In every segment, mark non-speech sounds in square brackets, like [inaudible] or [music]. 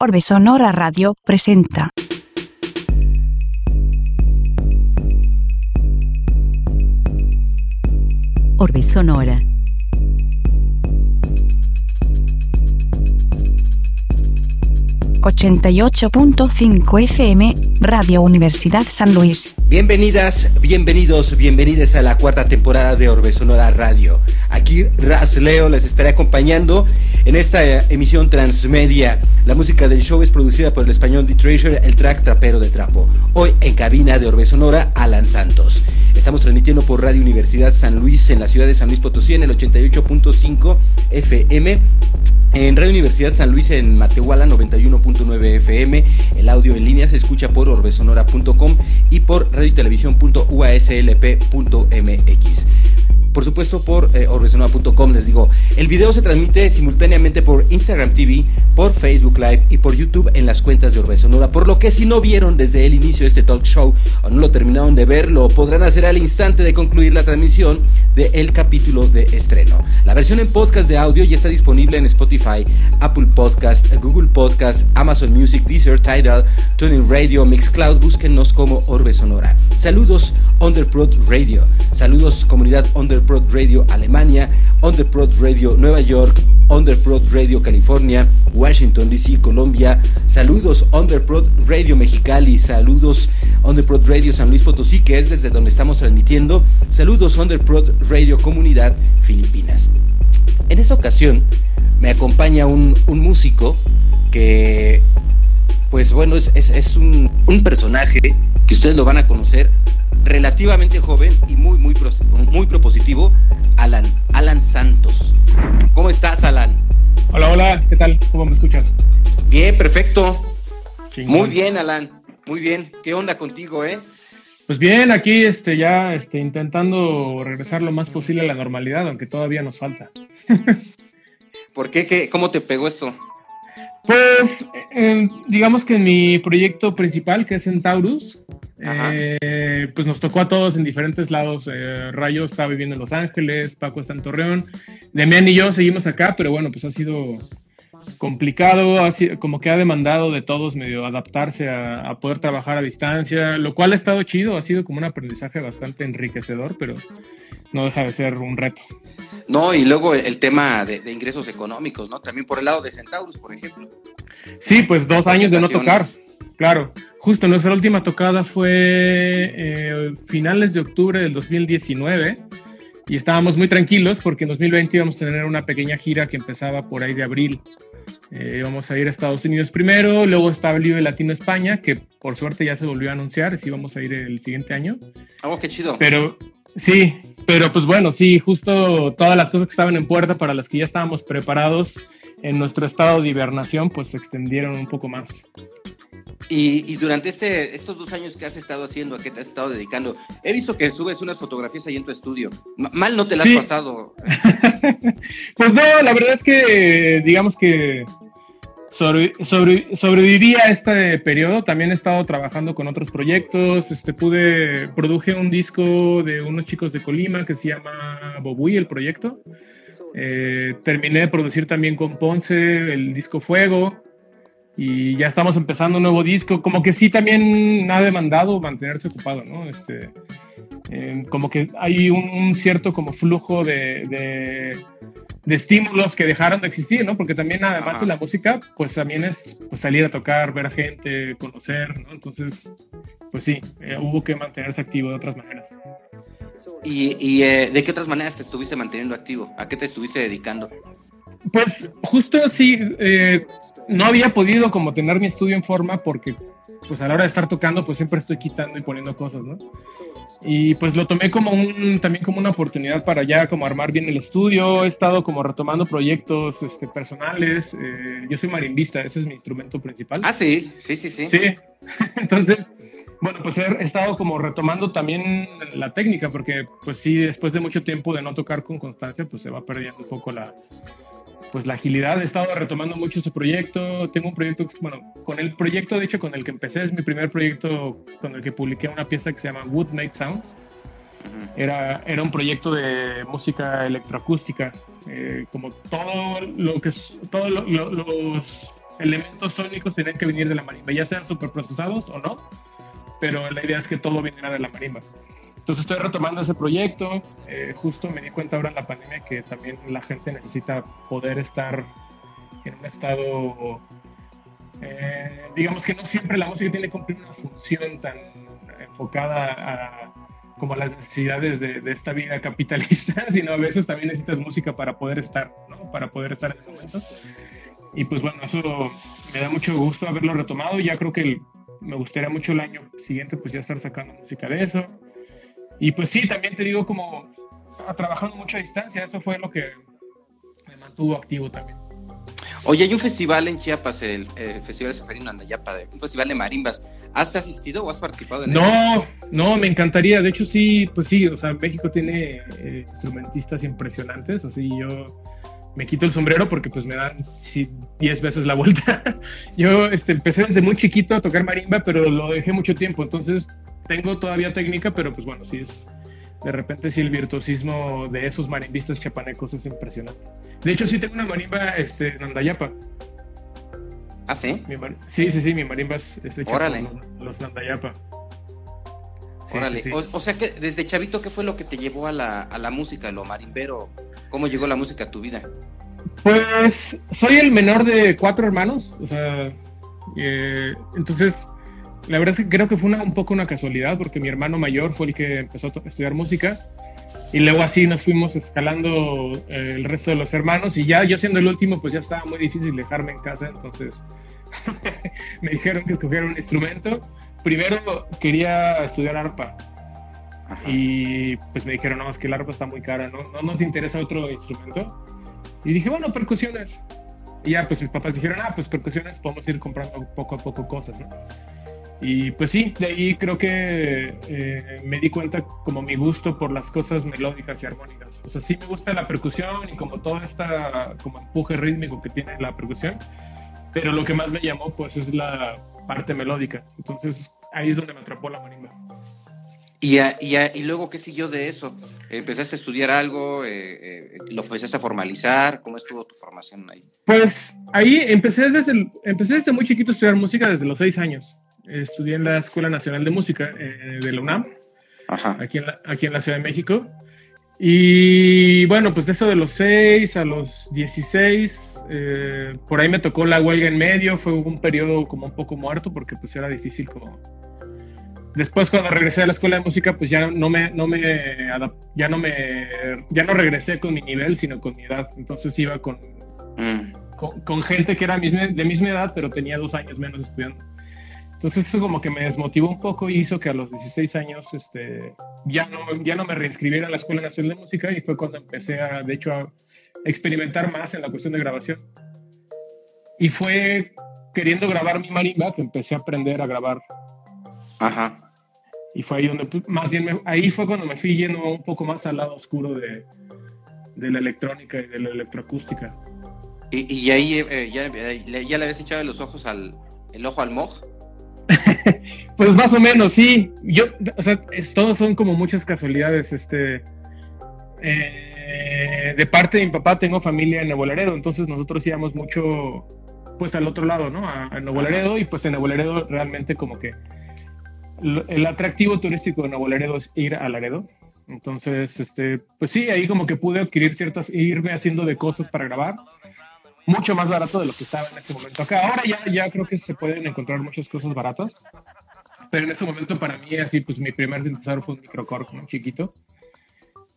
Orbe Sonora Radio presenta. Orbe Sonora. ...88.5 FM, Radio Universidad San Luis. Bienvenidas, bienvenidos, bienvenidas a la cuarta temporada de Orbe Sonora Radio. Aquí Raz Leo les estaré acompañando en esta eh, emisión transmedia. La música del show es producida por el español The Treasure, el track trapero de trapo. Hoy en cabina de Orbe Sonora, Alan Santos. Estamos transmitiendo por Radio Universidad San Luis en la ciudad de San Luis Potosí en el 88.5 FM. En Radio Universidad San Luis en Matehuala 91.9 FM. El audio en línea se escucha por orbesonora.com y por radiotelevisión.uaslp.mx por supuesto por eh, orbesonora.com les digo. El video se transmite simultáneamente por Instagram TV, por Facebook Live y por YouTube en las cuentas de Orbe Sonora, por lo que si no vieron desde el inicio este talk show o no lo terminaron de ver, lo podrán hacer al instante de concluir la transmisión del el capítulo de estreno. La versión en podcast de audio ya está disponible en Spotify, Apple Podcast, Google Podcast, Amazon Music, Deezer, Tidal, Tuning Radio, Mixcloud, búsquennos como Orbe Sonora. Saludos Underprod Radio, saludos comunidad Underprod Radio Alemania, Underprod Radio Nueva York, Underprod Radio California, Washington DC, Colombia. Saludos Underprod Radio Mexicali, saludos Underprod Radio San Luis Potosí, que es desde donde estamos transmitiendo. Saludos Underprod Radio Comunidad Filipinas. En esta ocasión me acompaña un, músico que, pues bueno, es, un personaje que ustedes lo van a conocer relativamente joven y muy, muy, muy propositivo, Alan, Alan Santos. ¿Cómo estás, Alan? Hola, hola, ¿qué tal? ¿Cómo me escuchas? Bien, perfecto. Muy bien, Alan, muy bien. ¿Qué onda contigo, eh? Pues bien, aquí este, ya este, intentando regresar lo más posible a la normalidad, aunque todavía nos falta. [laughs] ¿Por qué? qué? ¿Cómo te pegó esto? Pues, eh, digamos que en mi proyecto principal, que es Centaurus, eh, pues nos tocó a todos en diferentes lados. Eh, Rayo está viviendo en Los Ángeles, Paco está en Torreón, Demian y yo seguimos acá, pero bueno, pues ha sido complicado, ha sido, como que ha demandado de todos medio adaptarse a, a, poder trabajar a distancia, lo cual ha estado chido, ha sido como un aprendizaje bastante enriquecedor, pero no deja de ser un reto. No, y luego el tema de, de ingresos económicos, ¿no? También por el lado de Centaurus, por ejemplo. Sí, pues dos años de no tocar. Claro, justo nuestra última tocada fue eh, finales de octubre del 2019 y estábamos muy tranquilos porque en 2020 íbamos a tener una pequeña gira que empezaba por ahí de abril. Eh, íbamos a ir a Estados Unidos primero, luego estaba el Vive Latino España, que por suerte ya se volvió a anunciar, si íbamos a ir el siguiente año. Oh, qué chido. Pero sí, pero pues bueno, sí, justo todas las cosas que estaban en puerta para las que ya estábamos preparados en nuestro estado de hibernación, pues se extendieron un poco más. Y, y, durante este, estos dos años que has estado haciendo, ¿a qué te has estado dedicando? He visto que subes unas fotografías ahí en tu estudio. M mal no te las sí. has pasado. [laughs] pues no, la verdad es que digamos que sobre, sobre, sobreviví a este periodo. También he estado trabajando con otros proyectos. Este, pude, produje un disco de unos chicos de Colima que se llama Bobuy, el proyecto. Eh, terminé de producir también con Ponce el disco Fuego y ya estamos empezando un nuevo disco, como que sí también ha demandado mantenerse ocupado, ¿no? Este, eh, como que hay un, cierto como flujo de, de, estímulos que dejaron de existir, ¿no? Porque también además Ajá. de la música, pues también es pues, salir a tocar, ver a gente, conocer, ¿no? Entonces, pues sí, eh, hubo que mantenerse activo de otras maneras. ¿Y, y eh, de qué otras maneras te estuviste manteniendo activo? ¿A qué te estuviste dedicando? Pues justo sí, eh, no había podido como tener mi estudio en forma porque pues a la hora de estar tocando pues siempre estoy quitando y poniendo cosas, ¿no? Y pues lo tomé como un, también como una oportunidad para ya como armar bien el estudio, he estado como retomando proyectos este, personales, eh, yo soy marimbista, ese es mi instrumento principal. Ah, sí, sí, sí, sí. Sí, [laughs] entonces, bueno, pues he estado como retomando también la técnica porque pues sí, después de mucho tiempo de no tocar con constancia pues se va perdiendo un poco la, pues la agilidad, he estado retomando mucho ese proyecto, tengo un proyecto, bueno, con el proyecto de hecho con el que empecé, es mi primer proyecto con el que publiqué una pieza que se llama Wood Make Sound, era, era un proyecto de música electroacústica, eh, como todo lo que, todos lo, lo, los elementos sónicos tenían que venir de la marimba, ya sean super procesados o no, pero la idea es que todo viniera de la marimba. Entonces estoy retomando ese proyecto. Eh, justo me di cuenta ahora en la pandemia que también la gente necesita poder estar en un estado, eh, digamos que no siempre la música tiene que cumplir una función tan enfocada a, como las necesidades de, esta vida [laughs] capitalista, sino a veces también necesitas música para poder estar, ¿no? Para poder estar en ese momento. Y pues bueno, eso me da mucho gusto haberlo retomado. Ya creo que me gustaría mucho el año siguiente pues ya estar sacando música de eso. Y pues sí, también te digo como trabajando mucho a distancia, eso fue lo que me mantuvo activo también. Oye, hay un festival en Chiapas, el eh, Festival Seferino Andayapa, un festival de marimbas. ¿Has asistido o has participado en no, él? No, me encantaría. De hecho, sí, pues sí, o sea, México tiene eh, instrumentistas impresionantes, así yo me quito el sombrero porque pues me dan 10 veces la vuelta. [laughs] yo este, empecé desde muy chiquito a tocar marimba, pero lo dejé mucho tiempo, entonces tengo todavía técnica, pero pues bueno, sí es, de repente sí el virtuosismo de esos marimbistas chapanecos es impresionante. De hecho, sí tengo una marimba este, en Andayapa. ¿Ah, sí? sí, sí, sí, mi marimba es, de Órale. Los, los Nandayapa. Sí, Órale. Sí, sí. O, o, sea que desde chavito, ¿qué fue lo que te llevó a la, a la música, lo marimbero? ¿Cómo llegó la música a tu vida? Pues soy el menor de cuatro hermanos, o sea, eh, entonces la verdad es que creo que fue una, un poco una casualidad porque mi hermano mayor fue el que empezó a estudiar música y luego así nos fuimos escalando eh, el resto de los hermanos y ya yo siendo el último pues ya estaba muy difícil dejarme en casa, entonces [laughs] me dijeron que escogiera un instrumento. Primero quería estudiar arpa Ajá. y pues me dijeron, no, es que el arpa está muy cara, ¿no? ¿no? ¿No te interesa otro instrumento? Y dije, bueno, percusiones. Y ya pues mis papás dijeron, ah, pues percusiones podemos ir comprando poco a poco cosas, ¿no? Y pues sí, de ahí creo que eh, me di cuenta como mi gusto por las cosas melódicas y armónicas. O sea, sí me gusta la percusión y como todo este como empuje rítmico que tiene la percusión, pero lo que más me llamó pues es la parte melódica. Entonces ahí es donde me atrapó la marimba. ¿Y, a, y, a, y luego qué siguió de eso? ¿Empezaste a estudiar algo? Eh, eh, ¿Lo empezaste a formalizar? ¿Cómo estuvo tu formación ahí? Pues ahí empecé desde, el, empecé desde muy chiquito a estudiar música desde los seis años estudié en la Escuela Nacional de Música eh, de la UNAM, Ajá. Aquí, en la, aquí en la Ciudad de México. Y bueno, pues de eso de los 6 a los 16, eh, por ahí me tocó la huelga en medio, fue un periodo como un poco muerto porque pues era difícil como... Después cuando regresé a la escuela de música pues ya no me, no me, ya no me, ya no regresé con mi nivel sino con mi edad, entonces iba con, mm. con, con, gente que era de misma edad pero tenía dos años menos estudiando. Entonces eso como que me desmotivó un poco y hizo que a los 16 años este, ya, no, ya no me reinscribiera a la Escuela Nacional de Música y fue cuando empecé a, de hecho, a experimentar más en la cuestión de grabación. Y fue queriendo grabar mi marimba que empecé a aprender a grabar. Ajá. Y fue ahí donde, pues, más bien, me, ahí fue cuando me fui yendo un poco más al lado oscuro de, de la electrónica y de la electroacústica. ¿Y, y ahí eh, ya, ya le habías echado los ojos al, el ojo al moj? [laughs] pues más o menos, sí. Yo, o sea, es, todos son como muchas casualidades. Este, eh, de parte de mi papá tengo familia en Nuevo Laredo, entonces nosotros íbamos mucho, pues al otro lado, ¿no? A, a Nuevo Laredo y pues en Nuevo Laredo realmente como que el atractivo turístico de Nuevo Laredo es ir a Laredo. Entonces, este, pues sí, ahí como que pude adquirir ciertas, irme haciendo de cosas para grabar mucho más barato de lo que estaba en ese momento acá. Ahora ya, ya creo que se pueden encontrar muchas cosas baratas, pero en ese momento para mí así, pues mi primer sintetizador fue un microcorp, ¿no? Chiquito.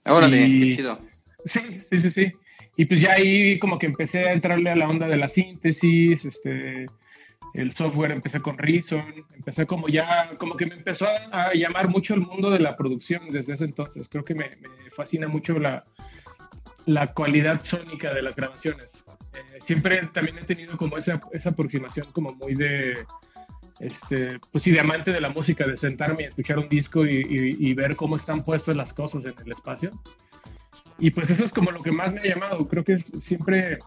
Órale, y... qué chido. Sí, sí, sí, sí. Y pues ya ahí como que empecé a entrarle a la onda de la síntesis, este, el software, empecé con Reason, empecé como ya, como que me empezó a, a llamar mucho el mundo de la producción desde ese entonces. Creo que me, me fascina mucho la, la cualidad sónica de las grabaciones. Eh, siempre también he tenido como esa, esa aproximación como muy de, este, pues sí, de amante de la música, de sentarme y escuchar un disco y, y, y, ver cómo están puestas las cosas en el espacio. Y pues eso es como lo que más me ha llamado. Creo que es siempre,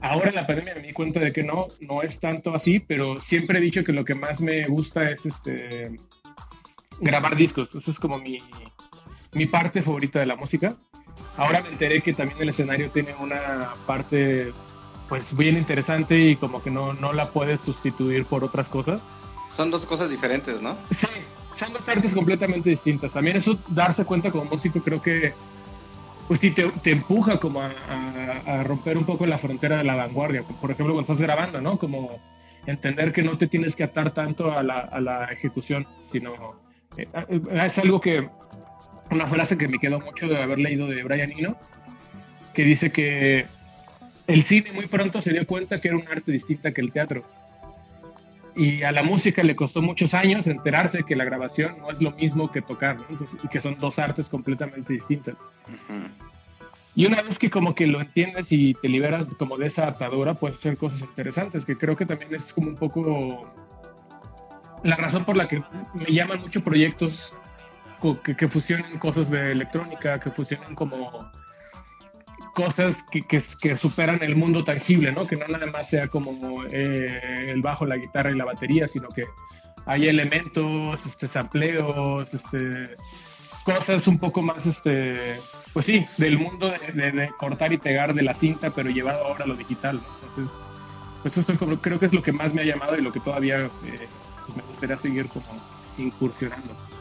ahora en la pandemia me di cuenta de que no, no es tanto así, pero siempre he dicho que lo que más me gusta es este, grabar discos. Eso es como mi, mi parte favorita de la música. Ahora me enteré que también el escenario tiene una parte pues bien interesante y como que no, no la puedes sustituir por otras cosas. Son dos cosas diferentes, ¿no? Sí, son dos artes completamente distintas. También eso, darse cuenta como músico, creo que, pues sí, te, te empuja como a, a, romper un poco la frontera de la vanguardia. Por ejemplo, cuando estás grabando, ¿no? Como entender que no te tienes que atar tanto a la, a la ejecución, sino... Eh, es algo que, una frase que me quedó mucho de haber leído de Brian Eno, que dice que el cine muy pronto se dio cuenta que era un arte distinta que el teatro. Y a la música le costó muchos años enterarse que la grabación no es lo mismo que tocar, y que son dos artes completamente distintas. Y una vez que como que lo entiendes y te liberas como de esa atadura, puedes hacer cosas interesantes, que creo que también es como un poco la razón por la que me llaman muchos proyectos que, fusionen cosas de electrónica, que fusionen como cosas que, superan el mundo tangible, ¿no? Que no nada más sea como eh, el bajo, la guitarra y la batería, sino que hay elementos, este, sampleos, este, cosas un poco más, este, pues sí, del mundo de, cortar y pegar de la cinta, pero llevado ahora a lo digital. Entonces, pues esto creo que es lo que más me ha llamado y lo que todavía eh, pues me gustaría seguir como incursionando.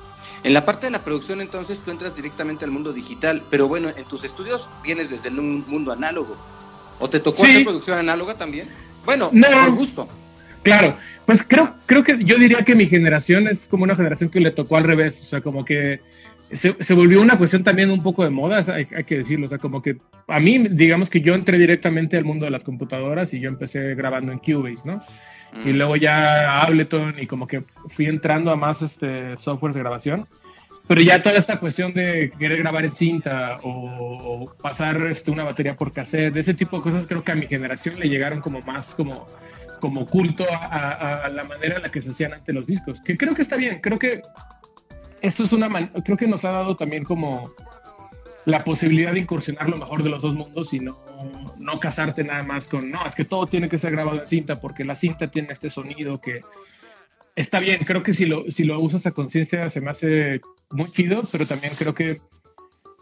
En la parte de la producción, entonces, tú entras directamente al mundo digital, pero bueno, en tus estudios vienes desde el mundo análogo. ¿O te tocó hacer producción análoga también? Bueno, no, por gusto. Claro, pues creo, creo que yo diría que mi generación es como una generación que le tocó al revés, o sea, como que se, se volvió una cuestión también un poco de moda, hay, hay, que decirlo, o sea, como que a mí, digamos que yo entré directamente al mundo de las computadoras y yo empecé grabando en Cubase, ¿no? Y mm. luego ya Ableton y como que fui entrando a más este, software de grabación. Pero ya toda esta cuestión de querer grabar en cinta o, pasar este, una batería por cassette, ese tipo de cosas creo que a mi generación le llegaron como más como, como culto a, a la manera en la que se hacían antes los discos. Que creo que está bien, creo que esto es una creo que nos ha dado también como la posibilidad de incursionar lo mejor de los dos mundos y no, no casarte nada más con, no, es que todo tiene que ser grabado en cinta porque la cinta tiene este sonido que está bien, creo que si lo, si lo usas a conciencia se me hace muy chido, pero también creo que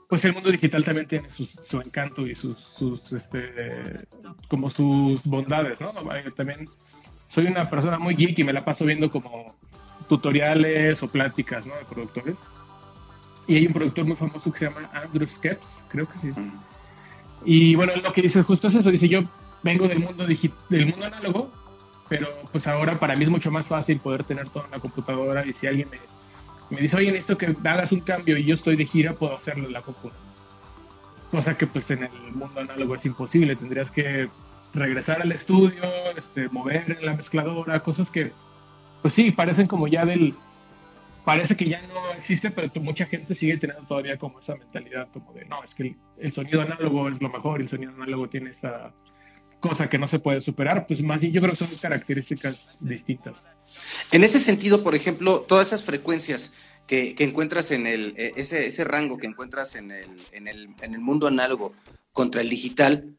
pues el mundo digital también tiene su encanto y sus, sus, este, como sus bondades, ¿no? También soy una persona muy geek y me la paso viendo como tutoriales o pláticas, ¿no? De productores. Y hay un productor muy famoso que se llama Andrew Skeps, creo que sí. Y bueno, lo que dice justo es eso, dice yo vengo del mundo del mundo análogo, pero pues ahora para mí es mucho más fácil poder tener todo en la computadora y si alguien me, me dice, oye, necesito que hagas un cambio y yo estoy de gira, puedo hacerlo en la computadora. Cosa que pues en el mundo análogo es imposible, tendrías que regresar al estudio, este, mover en la mezcladora, cosas que pues sí, parecen como ya del, parece que ya no existe, pero mucha gente sigue teniendo todavía como esa mentalidad como de, no, es que el, sonido análogo es lo mejor, el sonido análogo tiene esa cosa que no se puede superar, pues más bien yo creo que son características distintas. En ese sentido, por ejemplo, todas esas frecuencias que, encuentras en el, e, ese, ese rango que encuentras en el, en el, en el mundo análogo contra el digital,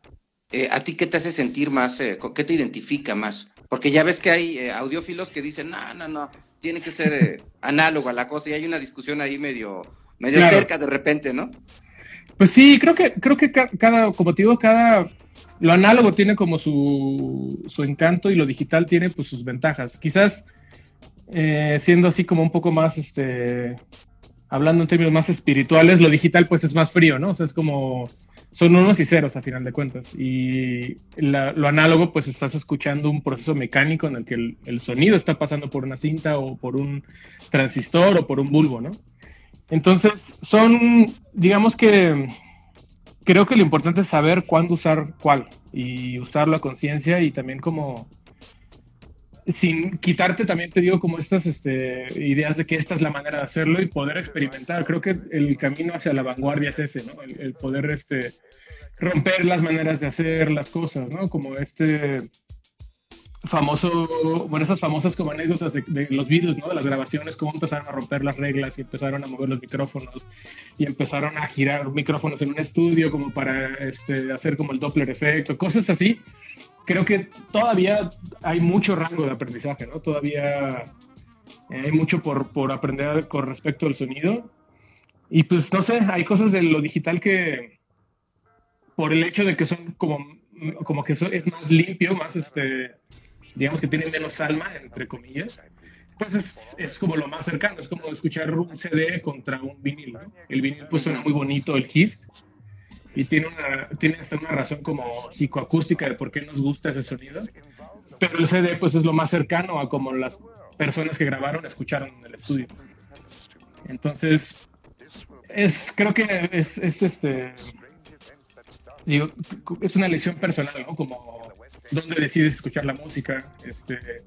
eh, ¿a ti qué te hace sentir más, eh, qué te identifica más? Porque ya ves que hay eh, audiófilos que dicen, no, no, no, tiene que ser eh, [laughs] análogo a la cosa y hay una discusión ahí medio, medio cerca de repente, ¿no? Pues sí, creo que, creo que cada, como te digo, cada, lo análogo tiene como su, su encanto y lo digital tiene pues sus ventajas. Quizás eh, siendo así como un poco más, este, hablando en términos más espirituales, lo digital pues es más frío, ¿no? O sea, es como son unos y ceros a final de cuentas. Y lo análogo, pues estás escuchando un proceso mecánico en el que el, sonido está pasando por una cinta o por un transistor o por un bulbo, ¿no? Entonces, son, digamos que creo que lo importante es saber cuándo usar cuál y usarlo a conciencia y también como sin quitarte también te digo como estas este, ideas de que esta es la manera de hacerlo y poder experimentar. Creo que el camino hacia la vanguardia es ese, ¿no? El, poder este, romper las maneras de hacer las cosas, ¿no? Como este famoso, bueno, esas famosas como anécdotas de, los vídeos, ¿no? De las grabaciones, cómo empezaron a romper las reglas y empezaron a mover los micrófonos y empezaron a girar micrófonos en un estudio como para este, hacer como el Doppler efecto, cosas así creo que todavía hay mucho rango de aprendizaje, ¿no? Todavía eh, hay mucho por, por aprender con respecto al sonido. Y pues no sé, hay cosas de lo digital que por el hecho de que son como como que es más limpio, más este, digamos que tiene menos alma, entre comillas, pues es, es, como lo más cercano, es como escuchar un CD contra un vinil, ¿no? El vinil pues suena muy bonito, el Kiss, y tiene, una, tiene hasta una razón como psicoacústica de por qué nos gusta ese sonido, pero el CD pues es lo más cercano a como las personas que grabaron escucharon en el estudio. Entonces, es, creo que es, es este, digo, es una elección personal, ¿no? Como dónde decides escuchar la música, este,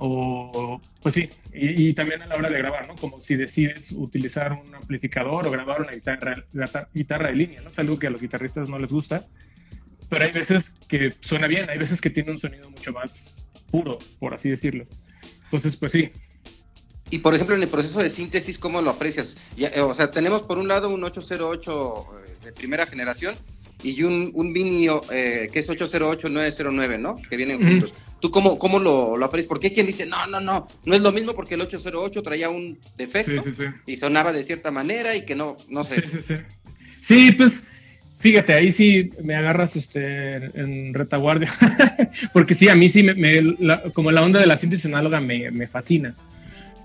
o, pues sí, y, también a la hora de grabar, ¿no? Como si decides utilizar un amplificador o grabar una guitarra, guitarra de línea, ¿no? Es que a los guitarristas no les gusta, pero hay veces que suena bien, hay veces que tiene un sonido mucho más puro, por así decirlo. Entonces, pues sí. Y por ejemplo, en el proceso de síntesis, ¿cómo lo aprecias? Eh, o sea, tenemos por un lado un 808 eh, de primera generación y un, un eh, que es 808-909, ¿no? Que vienen juntos. ¿Tú cómo, cómo lo, lo? Porque hay quien dice, no, no, no, no es lo mismo porque el 808 traía un defecto y sonaba de cierta manera y que no, no sé. Sí, pues fíjate, ahí sí me agarras este, en retaguardia, [laughs] porque sí, a mí sí, me, como la onda de la síntesis análoga me, me fascina.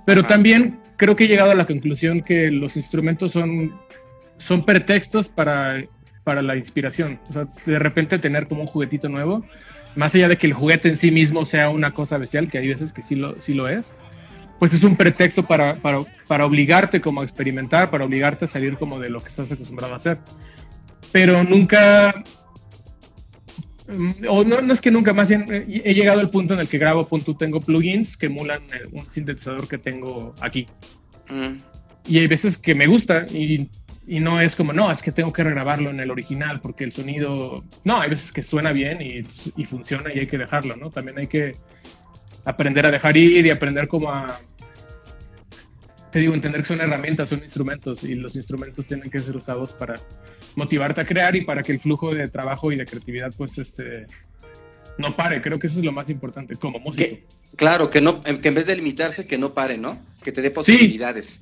Pero también creo que he llegado a la conclusión que los instrumentos son, son pretextos para para la inspiración. O sea, de repente tener como un juguetito nuevo, más allá de que el juguete en sí mismo sea una cosa bestial, que hay veces que sí lo, sí lo es, pues es un pretexto para, para, para obligarte como a experimentar, para obligarte a salir como de lo que estás acostumbrado a hacer. Pero nunca, mm, o no, no es que nunca, más bien he llegado al punto en el que grabo, punto, tengo plugins que emulan un sintetizador que tengo aquí. Mm. Y hay veces que me gusta y y no es como, no, es que tengo que regrabarlo en el original porque el sonido, no, hay veces que suena bien y, y, funciona y hay que dejarlo, ¿no? También hay que aprender a dejar ir y aprender como a, te digo, entender que son herramientas, son instrumentos y los instrumentos tienen que ser usados para motivarte a crear y para que el flujo de trabajo y de creatividad pues este no pare, creo que eso es lo más importante como músico. claro, que no que en vez de limitarse que no pare, ¿no? Que te dé posibilidades. Sí,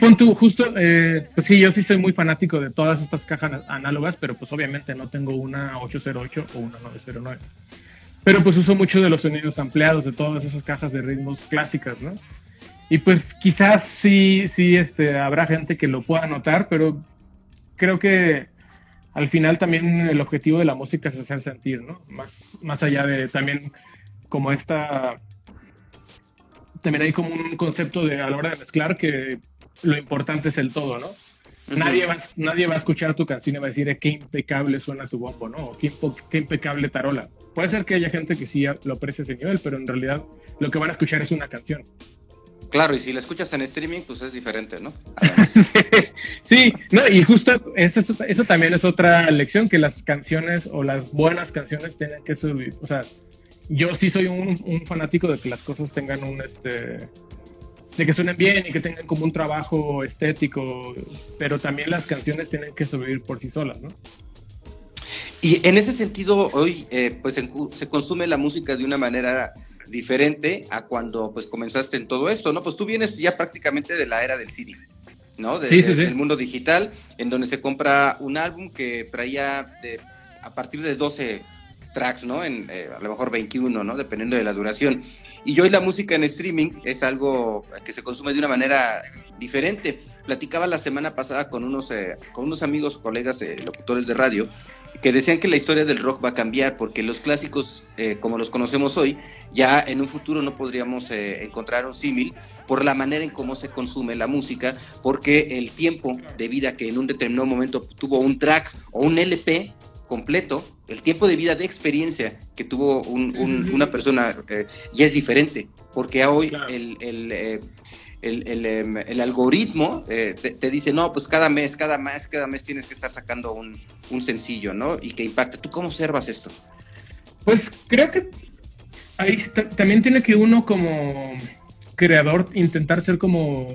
pon tú, justo, eh, pues sí, yo sí soy muy fanático de todas estas cajas análogas, pero pues obviamente no tengo una 808 o una 909. Pero pues uso mucho de los sonidos ampliados de todas esas cajas de ritmos clásicas, ¿no? Y pues quizás sí, sí, este, habrá gente que lo pueda notar, pero creo que al final también el objetivo de la música es hacer sentir, ¿no? Más, más allá de también como esta... También hay como un concepto de a la hora de mezclar que lo importante es el todo, ¿no? Nadie va, nadie va a escuchar tu canción y va a decir qué impecable suena tu bombo, ¿no? O qué, impecable tarola. Puede ser que haya gente que sí lo aprecie ese nivel, pero en realidad lo que van a escuchar es una canción. Claro, y si la escuchas en streaming, pues es diferente, ¿no? [laughs] sí, no, y justo eso, eso, también es otra lección, que las canciones o las buenas canciones tienen que subir. O sea, yo sí soy un, un fanático de que las cosas tengan un, este, de que suenen bien y que tengan como un trabajo estético, pero también las canciones tienen que sobrevivir por sí solas, ¿no? Y en ese sentido, hoy eh, pues se consume la música de una manera diferente a cuando pues comenzaste en todo esto, ¿no? Pues tú vienes ya prácticamente de la era del CD, ¿no? sí, sí, sí. Del mundo digital, en donde se compra un álbum que traía de, a partir de 12 tracks, ¿no? En, eh, a lo mejor 21, ¿no? Dependiendo de la duración. Y hoy la música en streaming es algo que se consume de una manera diferente. Platicaba la semana pasada con unos, eh, con unos amigos, colegas eh, locutores de radio, que decían que la historia del rock va a cambiar porque los clásicos, eh, como los conocemos hoy, ya en un futuro no podríamos encontrar un símil por la manera en cómo se consume la música, porque el tiempo de vida que en un determinado momento tuvo un track o un LP completo, el tiempo de vida de experiencia que tuvo una persona eh, ya es diferente, porque hoy el, el, eh, em, el, algoritmo eh, te, dice, no, pues cada mes, cada mes, cada mes tienes que estar sacando un, un sencillo, ¿no? Y que impacte. ¿Tú cómo observas esto? Pues creo que ahí también tiene que uno como creador intentar ser como,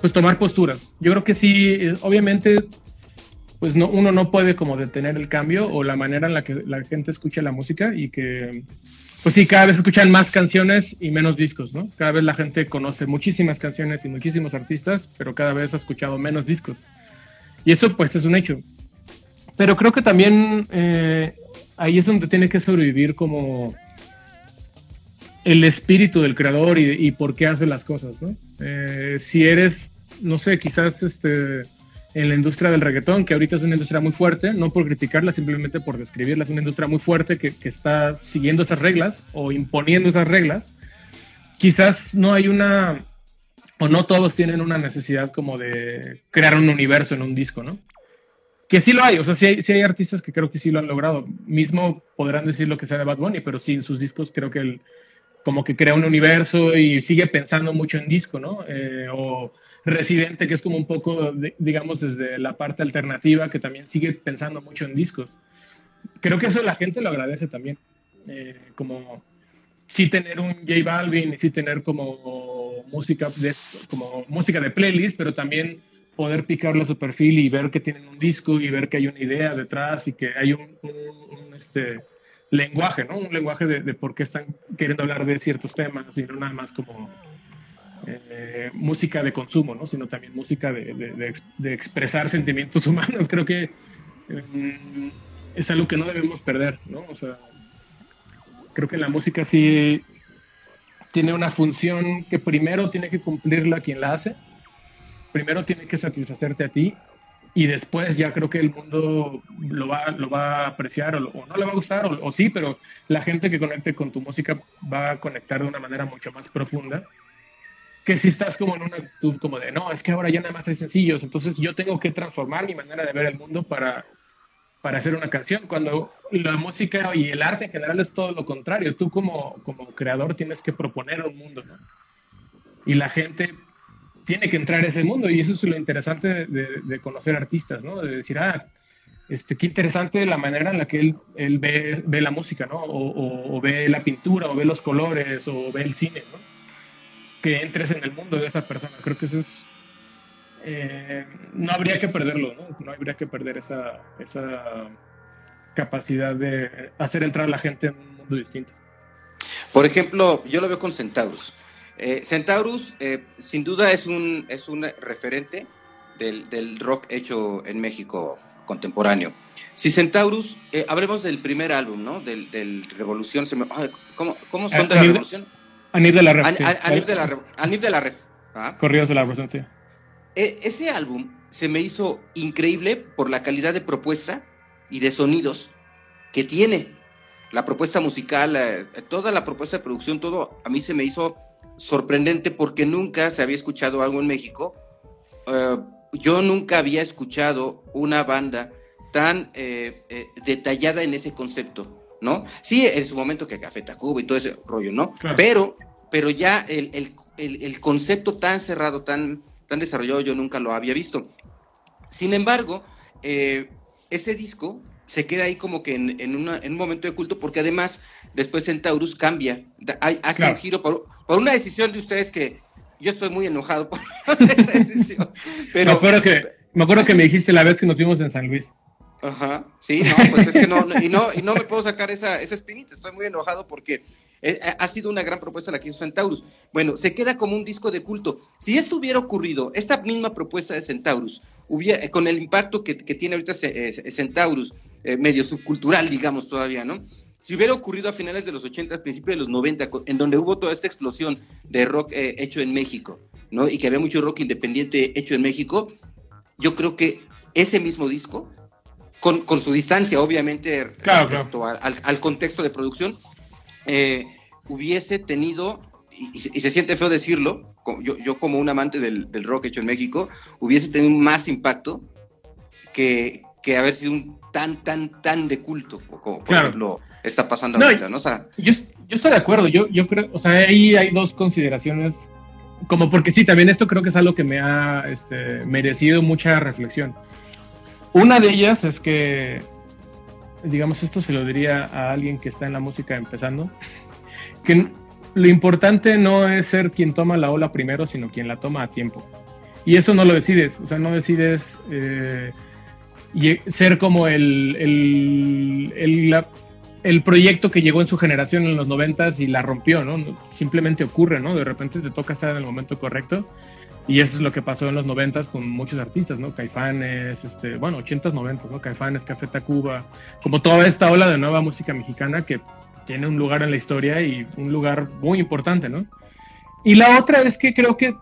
pues tomar posturas. Yo creo que sí, obviamente pues no, uno no puede como detener el cambio o la manera en la que la gente escucha la música y que, pues sí, cada vez escuchan más canciones y menos discos, ¿no? Cada vez la gente conoce muchísimas canciones y muchísimos artistas, pero cada vez ha escuchado menos discos. Y eso pues es un hecho. pero creo que también eh, ahí es donde tiene que sobrevivir como el espíritu del creador y, por qué hace las cosas, ¿no? Eh, si eres, no sé, quizás este, en la industria del reggaetón, que ahorita es una industria muy fuerte, no por criticarla, simplemente por describirla, es una industria muy fuerte que, que está siguiendo esas reglas o imponiendo esas reglas, quizás no hay una, o no todos tienen una necesidad como de crear un universo en un disco, ¿no? Que sí lo hay, o sea, sí hay, sí hay artistas que creo que sí lo han logrado. Mismo podrán decir lo que sea de Bad Bunny, pero sí en sus discos creo que él como que crea un universo y sigue pensando mucho en disco, ¿no? Eh, o Residente, que es como un poco, digamos, desde la parte alternativa, que también sigue pensando mucho en discos. Creo que eso la gente lo agradece también. Eh, como sí tener un J Balvin y sí tener como música de, como música de playlist, pero también poder picarle su perfil y ver que tienen un disco y ver que hay una idea detrás y que hay un, este, lenguaje, ¿no? Un lenguaje de, por qué están queriendo hablar de ciertos temas y no nada más como eh, música de consumo, ¿no? Sino también música de, expresar sentimientos [laughs] humanos. Creo que mm, es algo que no debemos perder, ¿no? O sea, creo que la música sí tiene una función que primero tiene que cumplirla quien la hace, primero tiene que satisfacerte a ti y después ya creo que el mundo lo va, lo va a apreciar o, no le va a gustar o, sí, pero la gente que conecte con tu música va a conectar de una manera mucho más profunda que si estás como en una actitud como de no, es que ahora ya nada más hay sencillos, entonces yo tengo que transformar mi manera de ver el mundo para para hacer una canción, cuando la música y el arte en general es todo lo contrario. Tú como, como creador tienes que proponer un mundo, ¿no? Y la gente tiene que entrar a ese mundo y eso es lo interesante de, conocer artistas, ¿no? De decir, ah, este, qué interesante la manera en la que él, él ve, ve, la música, ¿no? O, o, ve la pintura, o ve los colores, o ve el cine, ¿no? Que entres en el mundo de esa persona. Creo que eso es eh, no habría que perderlo, ¿no? No habría que perder esa, esa capacidad de hacer entrar a la gente en un mundo distinto. Por ejemplo, yo lo veo con Centaurus. Eh, Centaurus, eh, sin duda, es un, es un referente del, rock hecho en México contemporáneo. Si Centaurus, hablemos del primer álbum, ¿no? Del, Revolución. ¿cómo, son de la Revolución? Anif de la Revolución. Anif de la, Anif de la ¿ah? Corridos de la. E, ese álbum se me hizo increíble por la calidad de propuesta y de sonidos que tiene. La propuesta musical, eh, toda la propuesta de producción, todo a mí se me hizo sorprendente porque nunca se había escuchado algo en México. Eh, yo nunca había escuchado una banda tan eh, detallada en ese concepto, ¿no? Sí, en su momento que Café Tacuba y todo ese rollo, ¿no? Pero, pero ya el, el, concepto tan cerrado, tan, tan desarrollado yo nunca lo había visto. Sin embargo, eh, ese disco se queda ahí como que en, un momento de culto, porque además después Centaurus cambia, hace un giro por, una decisión de ustedes que yo estoy muy enojado [laughs] por esa decisión. Pero, me, acuerdo que, me acuerdo que me dijiste la vez que nos vimos en San Luis. Ajá, sí, no, pues es que no, y no, y no me puedo sacar esa, esa espinita, estoy muy enojado porque eh, eh, ha sido una gran propuesta la que hizo Centaurus. Bueno, se queda como un disco de culto. Si esto hubiera ocurrido, esta misma propuesta de Centaurus, hubiera, eh, con el impacto que, tiene ahorita Centaurus, medio subcultural, digamos todavía, ¿no? Si hubiera ocurrido a finales de los 80, principios de los 90, en donde hubo toda esta explosión de rock hecho en México, ¿no? Y que había mucho rock independiente hecho en México, yo creo que ese mismo disco, con, su distancia, obviamente, respecto al, contexto de producción, eh, hubiese tenido, y, se siente feo decirlo, yo, yo como un amante del, rock hecho en México, hubiese tenido más impacto que, que haber sido un tan, tan, tan de culto, como por ejemplo está pasando ahorita, ¿no? yo, yo, estoy de acuerdo, yo, yo creo, o sea, ahí hay dos consideraciones, como porque sí, también esto creo que es algo que me ha este, merecido mucha reflexión. Una de ellas es que digamos, esto se lo diría a alguien que está en la música empezando, [laughs] que lo importante no es ser quien toma la ola primero, sino quien la toma a tiempo. Y eso no lo decides, o sea, no decides eh, ser como el, el, el, proyecto que llegó en su generación en los noventas y la rompió, ¿no? Simplemente ocurre, ¿no? De repente te toca estar en el momento correcto. Y eso es lo que pasó en los noventas con muchos artistas, ¿no? Caifanes, este, bueno, ochentas, noventas, ¿no? Caifanes, Café Tacuba, como toda esta ola de nueva música mexicana que tiene un lugar en la historia y un lugar muy importante, ¿no? Y la otra es que creo que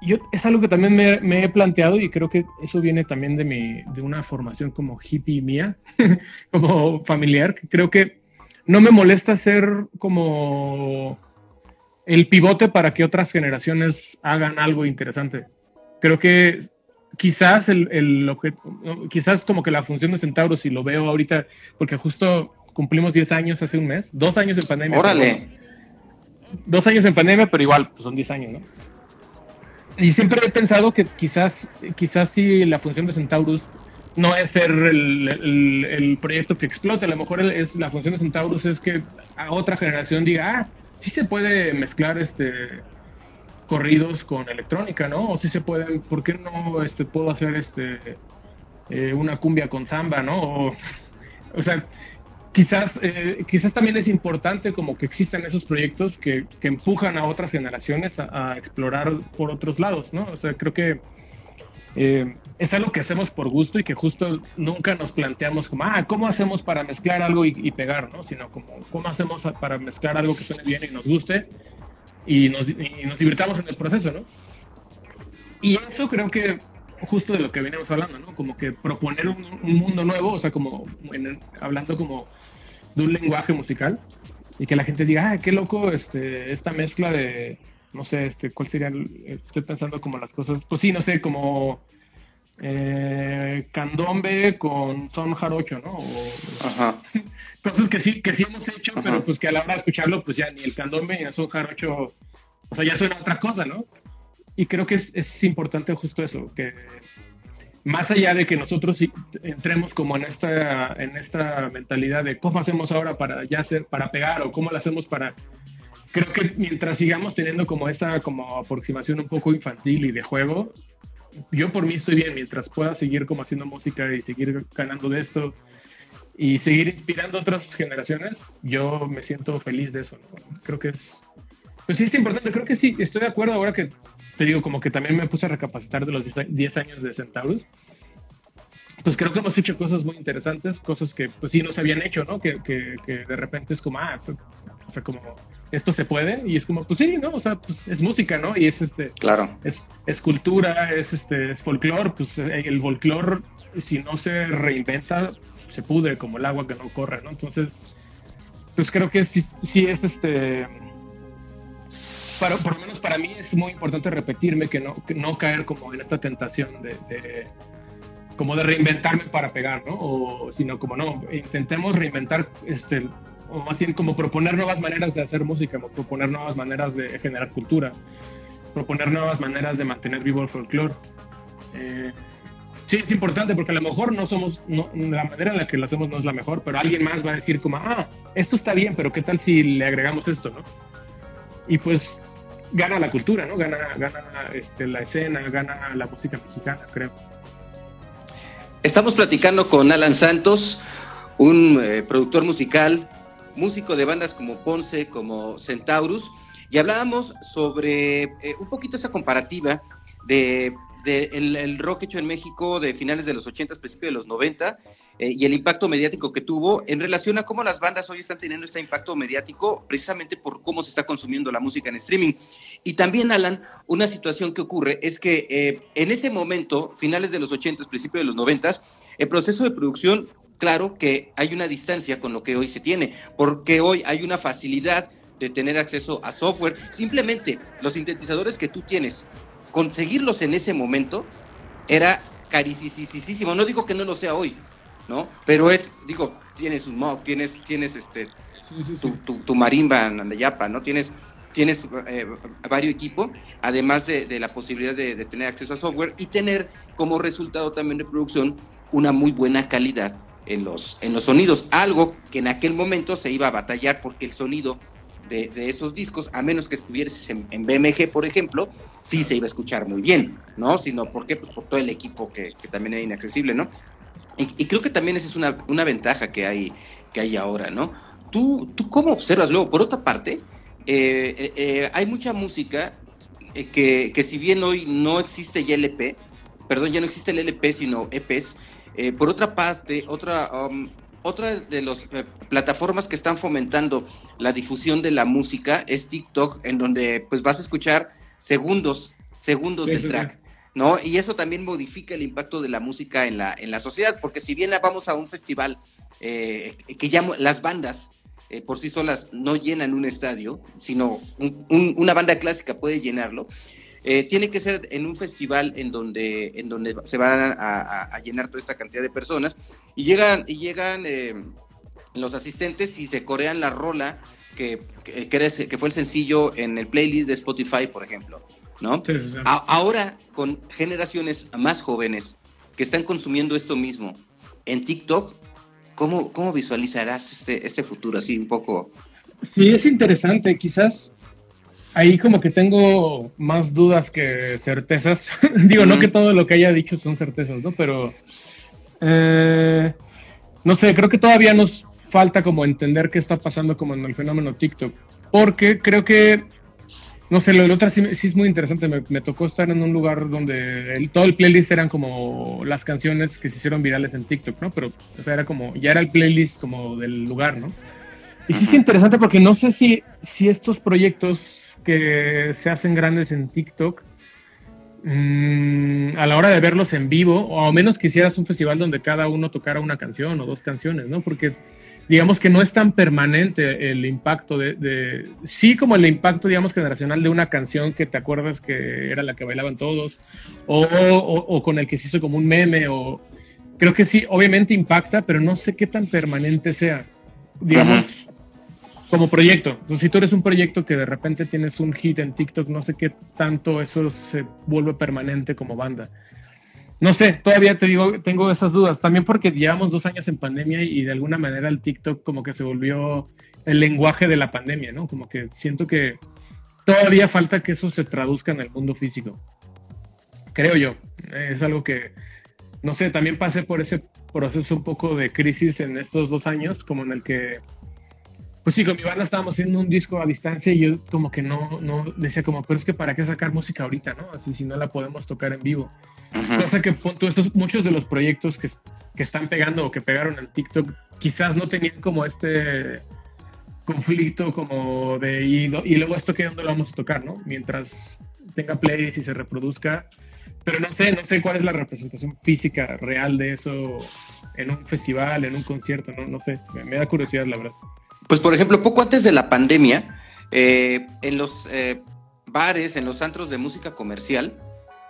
yo es algo que también me, he planteado y creo que eso viene también de mi de una formación como hippie mía, [laughs] como familiar. Creo que no me molesta ser como el pivote para que otras generaciones hagan algo interesante. Creo que quizás el, el quizás como que la función de Centauros, si lo veo ahorita, porque justo cumplimos 10 años hace un mes, dos años en pandemia. Órale. dos años en pandemia, pero igual, pues son 10 años, ¿no? Y siempre he pensado que quizás, quizás si la función de Centaurus no es ser el, proyecto que explote, a lo mejor es, la función de Centaurus es que a otra generación diga, ah, sí se puede mezclar este corridos con electrónica, ¿no? O sí se pueden, ¿por qué no este, puedo hacer este eh, una cumbia con samba, ¿no? O, o sea, quizás, eh, quizás también es importante como que existan esos proyectos que, que empujan a otras generaciones a, explorar por otros lados, ¿no? O sea, creo que eh, es algo que hacemos por gusto y que justo nunca nos planteamos como, ah, ¿cómo hacemos para mezclar algo y, pegar, ¿no? Sino como, ¿cómo hacemos para mezclar algo que suene bien y nos guste y nos, y nos divirtamos en el proceso, ¿no? Y eso creo que justo de lo que veníamos hablando, ¿no? Como que proponer un, mundo nuevo, o sea, como hablando como de un lenguaje musical y que la gente diga, ah, qué loco este, esta mezcla de, no sé, este, ¿cuál sería? Estoy pensando como las cosas, pues sí, no sé, como eh, candombe con son jarocho, ¿no? Ajá. [laughs] Cosas que sí, que sí hemos hecho, pero pues que a la hora de escucharlo, pues ya ni el candombe ni el son jarocho, o sea, ya suena otra cosa, ¿no? Y creo que es, es importante justo eso, que más allá de que nosotros entremos como en esta, en esta mentalidad de cómo hacemos ahora para ya hacer, para pegar o cómo lo hacemos para... Creo que mientras sigamos teniendo como esa como aproximación un poco infantil y de juego, yo por mí estoy bien, mientras pueda seguir como haciendo música y seguir ganando de esto y seguir inspirando a otras generaciones, yo me siento feliz de eso. Creo que es... Pues sí, es importante, creo que sí, estoy de acuerdo ahora que te digo, como que también me puse a recapacitar de los 10 años de Centaurus. Pues creo que hemos hecho cosas muy interesantes, cosas que pues sí no se habían hecho, ¿no? Que, que, que de repente es como, ah, o sea, como esto se puede y es como, pues sí, ¿no? O sea, pues es música, ¿no? Y es este, claro, es, es cultura, es este, es folclore, pues eh, el folclore, si no se reinventa, se pudre como el agua que no corre, ¿no? Entonces, pues creo que sí, sí es este para, por lo menos para mí es muy importante repetirme que no, no caer como en esta tentación de, como de reinventarme para pegar, ¿no? O, sino como no, intentemos reinventar, este, o más bien como proponer nuevas maneras de hacer música, proponer nuevas maneras de generar cultura, proponer nuevas maneras de mantener vivo el folclore. Eh, sí, es importante porque a lo mejor no somos, la manera en la que lo hacemos no es la mejor, pero alguien más va a decir como, ah, esto está bien, pero ¿qué tal si le agregamos esto, no? Y pues gana la cultura, ¿no? Gana, gana este, la escena, gana la música mexicana, creo. Estamos platicando con Alan Santos, un eh, productor musical, músico de bandas como Ponce, como Centaurus, y hablábamos sobre eh, un poquito esa comparativa de, el, rock hecho en México de finales de los 80, principios de los 90, eh, y el impacto mediático que tuvo en relación a cómo las bandas hoy están teniendo este impacto mediático precisamente por cómo se está consumiendo la música en streaming. Y también, Alan, una situación que ocurre es que eh, en ese momento, finales de los 80, principios de los 90, el proceso de producción, claro que hay una distancia con lo que hoy se tiene, porque hoy hay una facilidad de tener acceso a software. Simplemente los sintetizadores que tú tienes, conseguirlos en ese momento era carísimo. No digo que no lo sea hoy, ¿no? Pero es, digo, tienes un mock, tienes, tienes este, Tu, tu, marimba en Yapa, ¿no? Tienes, tienes eh, varios equipos, además de, la posibilidad de, tener acceso a software y tener como resultado también de producción una muy buena calidad en los, en los sonidos, algo que en aquel momento se iba a batallar porque el sonido de, esos discos, a menos que estuvieses en, BMG, por ejemplo, sí se iba a escuchar muy bien, ¿no? Sino porque pues, por todo el equipo que, que también era inaccesible, ¿no? Y, creo que también esa es una, una, ventaja que hay, que hay ahora, ¿no? ¿Tú, tú cómo observas luego? Por otra parte, eh, eh, eh, hay mucha música eh, que, que, si bien hoy no existe ya LP, perdón, ya no existe el LP, sino EPs, eh, por otra parte, otra, um, otra de las eh, plataformas que están fomentando la difusión de la música es TikTok, en donde pues vas a escuchar segundos, segundos del track. ¿No? Y eso también modifica el impacto de la música en la, en la sociedad, porque si bien vamos a un festival que ya las bandas eh, por sí solas no llenan un estadio, sino una banda clásica puede llenarlo. Eh, tiene que ser en un festival en donde, en donde se van a, llenar toda esta cantidad de personas y llegan, y llegan eh, los asistentes y se corean la rola que, que, fue el sencillo en el playlist de Spotify, por ejemplo. ¿no? ahora, con generaciones más jóvenes que están consumiendo esto mismo en TikTok, ¿Cómo, cómo visualizarás este, este futuro así un poco? Sí, es interesante. Quizás ahí como que tengo más dudas que certezas. [laughs] Digo, no que todo lo que haya dicho son certezas, ¿no? Pero, eh, no sé, creo que todavía nos falta como entender qué está pasando como en el fenómeno TikTok. Porque creo que no sé, lo del otro sí, es muy interesante. Me, tocó estar en un lugar donde todo el playlist eran como las canciones que se hicieron virales en TikTok, ¿no? Pero, o sea, era como, ya era el playlist como del lugar, ¿no? Y sí es interesante porque no sé si, si estos proyectos que se hacen grandes en TikTok, mmm, a la hora de verlos en vivo, o al menos quisieras un festival donde cada uno tocara una canción o dos canciones, ¿no? Porque digamos que no es tan permanente el impacto de, sí como el impacto, digamos, generacional de una canción que te acuerdas que era la que bailaban todos, o, con el que se hizo como un meme, o creo que sí, obviamente impacta, pero no sé qué tan permanente sea, digamos, como proyecto. Entonces, si tú eres un proyecto que de repente tienes un hit en TikTok, no sé qué tanto eso se vuelve permanente como banda no sé, todavía te digo, tengo esas dudas. También porque llevamos dos años en pandemia y de alguna manera el TikTok como que se volvió el lenguaje de la pandemia, ¿no? Como que siento que todavía falta que eso se traduzca en el mundo físico. Creo yo. Es algo que, no sé, también pasé por ese proceso un poco de crisis en estos dos años, como en el que, pues sí, con mi banda estábamos haciendo un disco a distancia y yo como que no, no decía como, pero es que para qué sacar música ahorita, ¿no? Así si no la podemos tocar en vivo. Cosa que estos, muchos de los proyectos que, que, están pegando o que pegaron en TikTok quizás no tenían como este conflicto como de y, y luego esto que dónde lo vamos a tocar, ¿no? Mientras tenga plays y se reproduzca. Pero no sé, no sé cuál es la representación física real de eso en un festival, en un concierto, no, no sé, me, da curiosidad la verdad. Pues por ejemplo, poco antes de la pandemia, eh, en los eh, bares, en los antros de música comercial,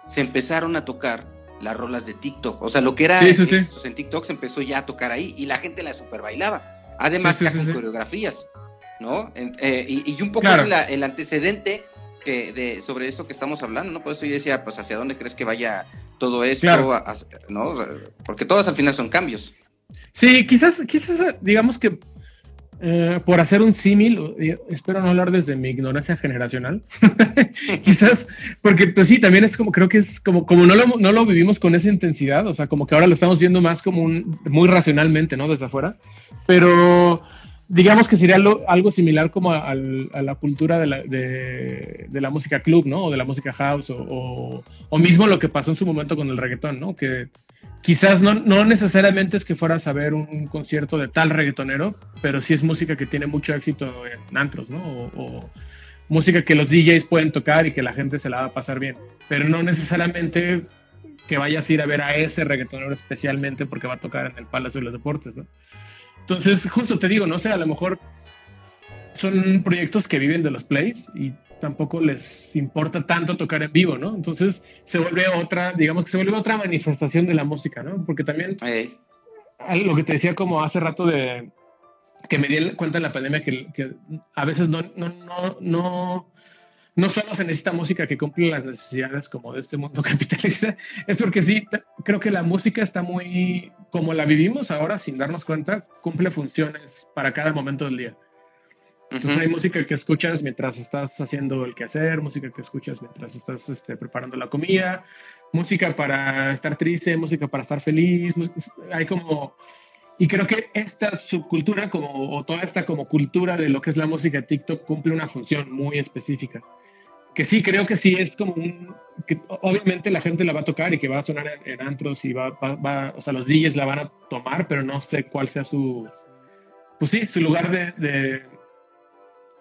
se empezaron a tocar las rolas de TikTok. O sea, lo que era en TikTok se empezó ya a tocar ahí y la gente la super bailaba. Además, ya con coreografías, ¿no? Eh, y, un poco el antecedente que de, sobre eso que estamos hablando, ¿no? Por eso yo decía, pues, ¿hacia dónde crees que vaya todo esto? ¿No? Porque todos al final son cambios. Sí, quizás, quizás, digamos que eh, por hacer un símil, espero no hablar desde mi ignorancia generacional, [laughs] quizás, porque pues sí, también es como, creo que es como, como no lo, no lo vivimos con esa intensidad, o sea, como que ahora lo estamos viendo más como un, muy racionalmente, ¿no? Desde afuera, pero digamos que sería algo similar como a, la cultura de la, música club, ¿no? O de la música house, o, o, mismo lo que pasó en su momento con el reggaetón, ¿no? Que quizás no, no, necesariamente es que fueras a ver un concierto de tal reggaetonero, pero sí es música que tiene mucho éxito en antros, ¿no? O, música que los DJs pueden tocar y que la gente se la va a pasar bien, pero no necesariamente que vayas a ir a ver a ese reggaetonero especialmente porque va a tocar en el Palacio de los Deportes, ¿no? Entonces, justo te digo, no sé, a lo mejor son proyectos que viven de los plays y tampoco les importa tanto tocar en vivo, ¿no? Entonces se vuelve otra, digamos que se vuelve otra manifestación de la música, ¿no? Porque también lo que te decía como hace rato de que me di cuenta en la pandemia que, que a veces no, no, no, no, no solo se necesita música que cumple las necesidades como de este mundo [laughs] capitalista, es porque sí, creo que la música está muy, como la vivimos ahora sin darnos cuenta, cumple funciones para cada momento del día. Entonces hay música que escuchas mientras estás haciendo el quehacer, música que escuchas mientras estás este, preparando la comida, música para estar triste, música para estar feliz. Hay como... Y creo que esta subcultura, como, o toda esta como cultura de lo que es la música TikTok, cumple una función muy específica que sí, creo que sí es como un, que obviamente la gente la va a tocar y que va a sonar en, antros y va, va, o sea, los DJs la van a tomar, pero no sé cuál sea su, pues sí, su lugar de,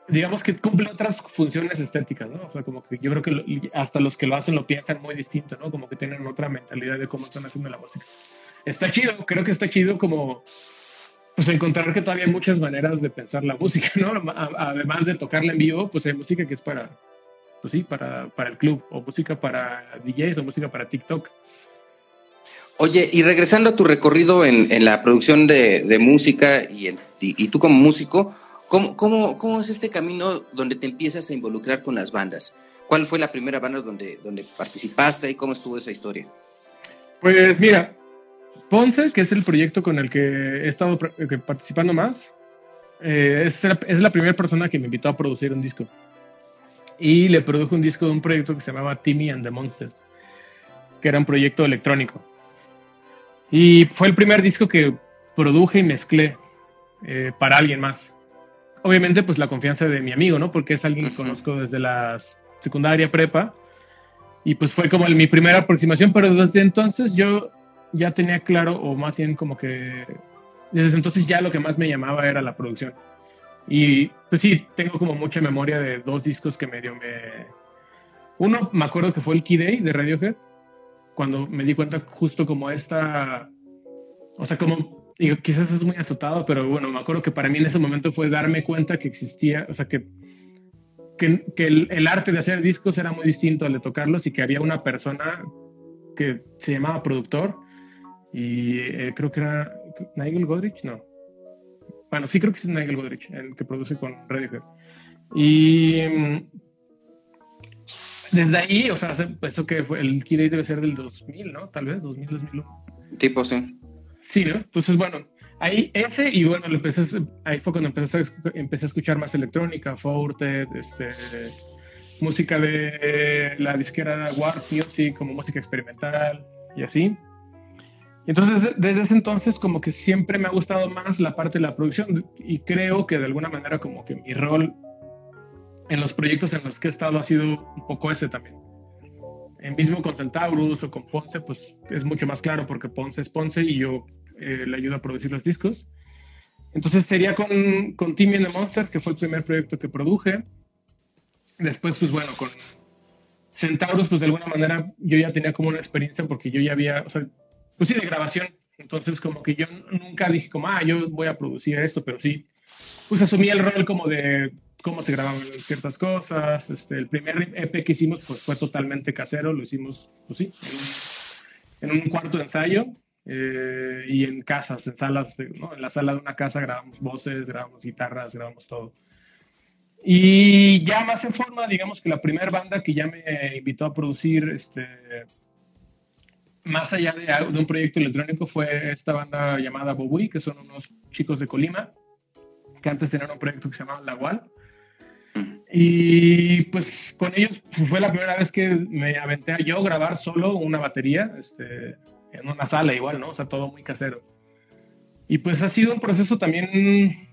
digamos que cumple otras funciones estéticas, ¿no? O sea, como que yo creo que hasta los que lo hacen lo piensan muy distinto, ¿no? Como que tienen otra mentalidad de cómo están haciendo la música. Está chido, creo que está chido como pues encontrar que todavía hay muchas maneras de pensar la música, ¿no? Además de tocarla en vivo, pues hay música que es para, pues sí, para, para el club, o música para DJs, o música para TikTok. Oye, y regresando a tu recorrido en, en la producción de, de música y, y, tú como músico, ¿cómo, cómo, ¿cómo es este camino donde te empiezas a involucrar con las bandas? ¿Cuál fue la primera banda donde, donde participaste y cómo estuvo esa historia? Pues mira, Ponce, que es el proyecto con el que he estado participando más, eh, es, la primera persona que me invitó a producir un disco. Y le produjo un disco de un proyecto que se llamaba Timmy and the Monsters, que era un proyecto electrónico. Y fue el primer disco que produje y mezclé eh, para alguien más. Obviamente, pues la confianza de mi amigo, ¿no? Porque es alguien que conozco desde la secundaria, prepa. Y pues fue como mi primera aproximación, pero desde entonces yo ya tenía claro, o más bien como que desde entonces ya lo que más me llamaba era la producción. Y pues sí, tengo como mucha memoria de dos discos que medio me... Uno, me acuerdo que fue el Key Day de Radiohead, cuando me di cuenta justo como esta... O sea, como... quizás es muy azotado, pero bueno, me acuerdo que para mí en ese momento fue darme cuenta que existía, o sea, que, que, el, el, arte de hacer discos era muy distinto al de tocarlos y que había una persona que se llamaba productor y eh, creo que era Nigel Godrich, no. Bueno, sí creo que es Nigel Godrich, el que produce con Radiohead. Y mm, desde ahí, o sea, eso que fue, el Key Day debe ser del 2000, ¿no? Tal vez, 2000, 2001. Tipo, sí. Sí, ¿no? Entonces, bueno, ahí ese, y bueno, empecé, ahí fue cuando empecé a, empecé a escuchar más electrónica, Forte, este, música de la disquera Warp Music, como música experimental y así. Entonces, desde ese entonces, como que siempre me ha gustado más la parte de la producción y creo que de alguna manera como que mi rol en los proyectos en los que he estado ha sido un poco ese también. El mismo con Centaurus o con Ponce, pues es mucho más claro porque Ponce es Ponce y yo eh, le ayudo a producir los discos. Entonces sería con, con Timmy and the Monsters, que fue el primer proyecto que produje. Después, pues bueno, con Centaurus, pues de alguna manera yo ya tenía como una experiencia porque yo ya había, o sea, pues sí, de grabación. Entonces, como que yo nunca dije como, ah, yo voy a producir esto, pero sí, pues asumí el rol como de cómo se grababan ciertas cosas. Este, el primer EP que hicimos pues fue totalmente casero, lo hicimos, pues sí, en un, cuarto ensayo eh, y en casas, en salas, ¿no? en la sala de una casa grabamos voces, grabamos guitarras, grabamos todo. Y ya más en forma, digamos que la primera banda que ya me invitó a producir este, más allá de, un proyecto electrónico fue esta banda llamada Bobui, que son unos chicos de Colima, que antes tenían un proyecto que se llamaba La Wall. Y pues con ellos fue la primera vez que me aventé a yo grabar solo una batería este, en una sala igual, ¿no? O sea, todo muy casero. Y pues ha sido un proceso también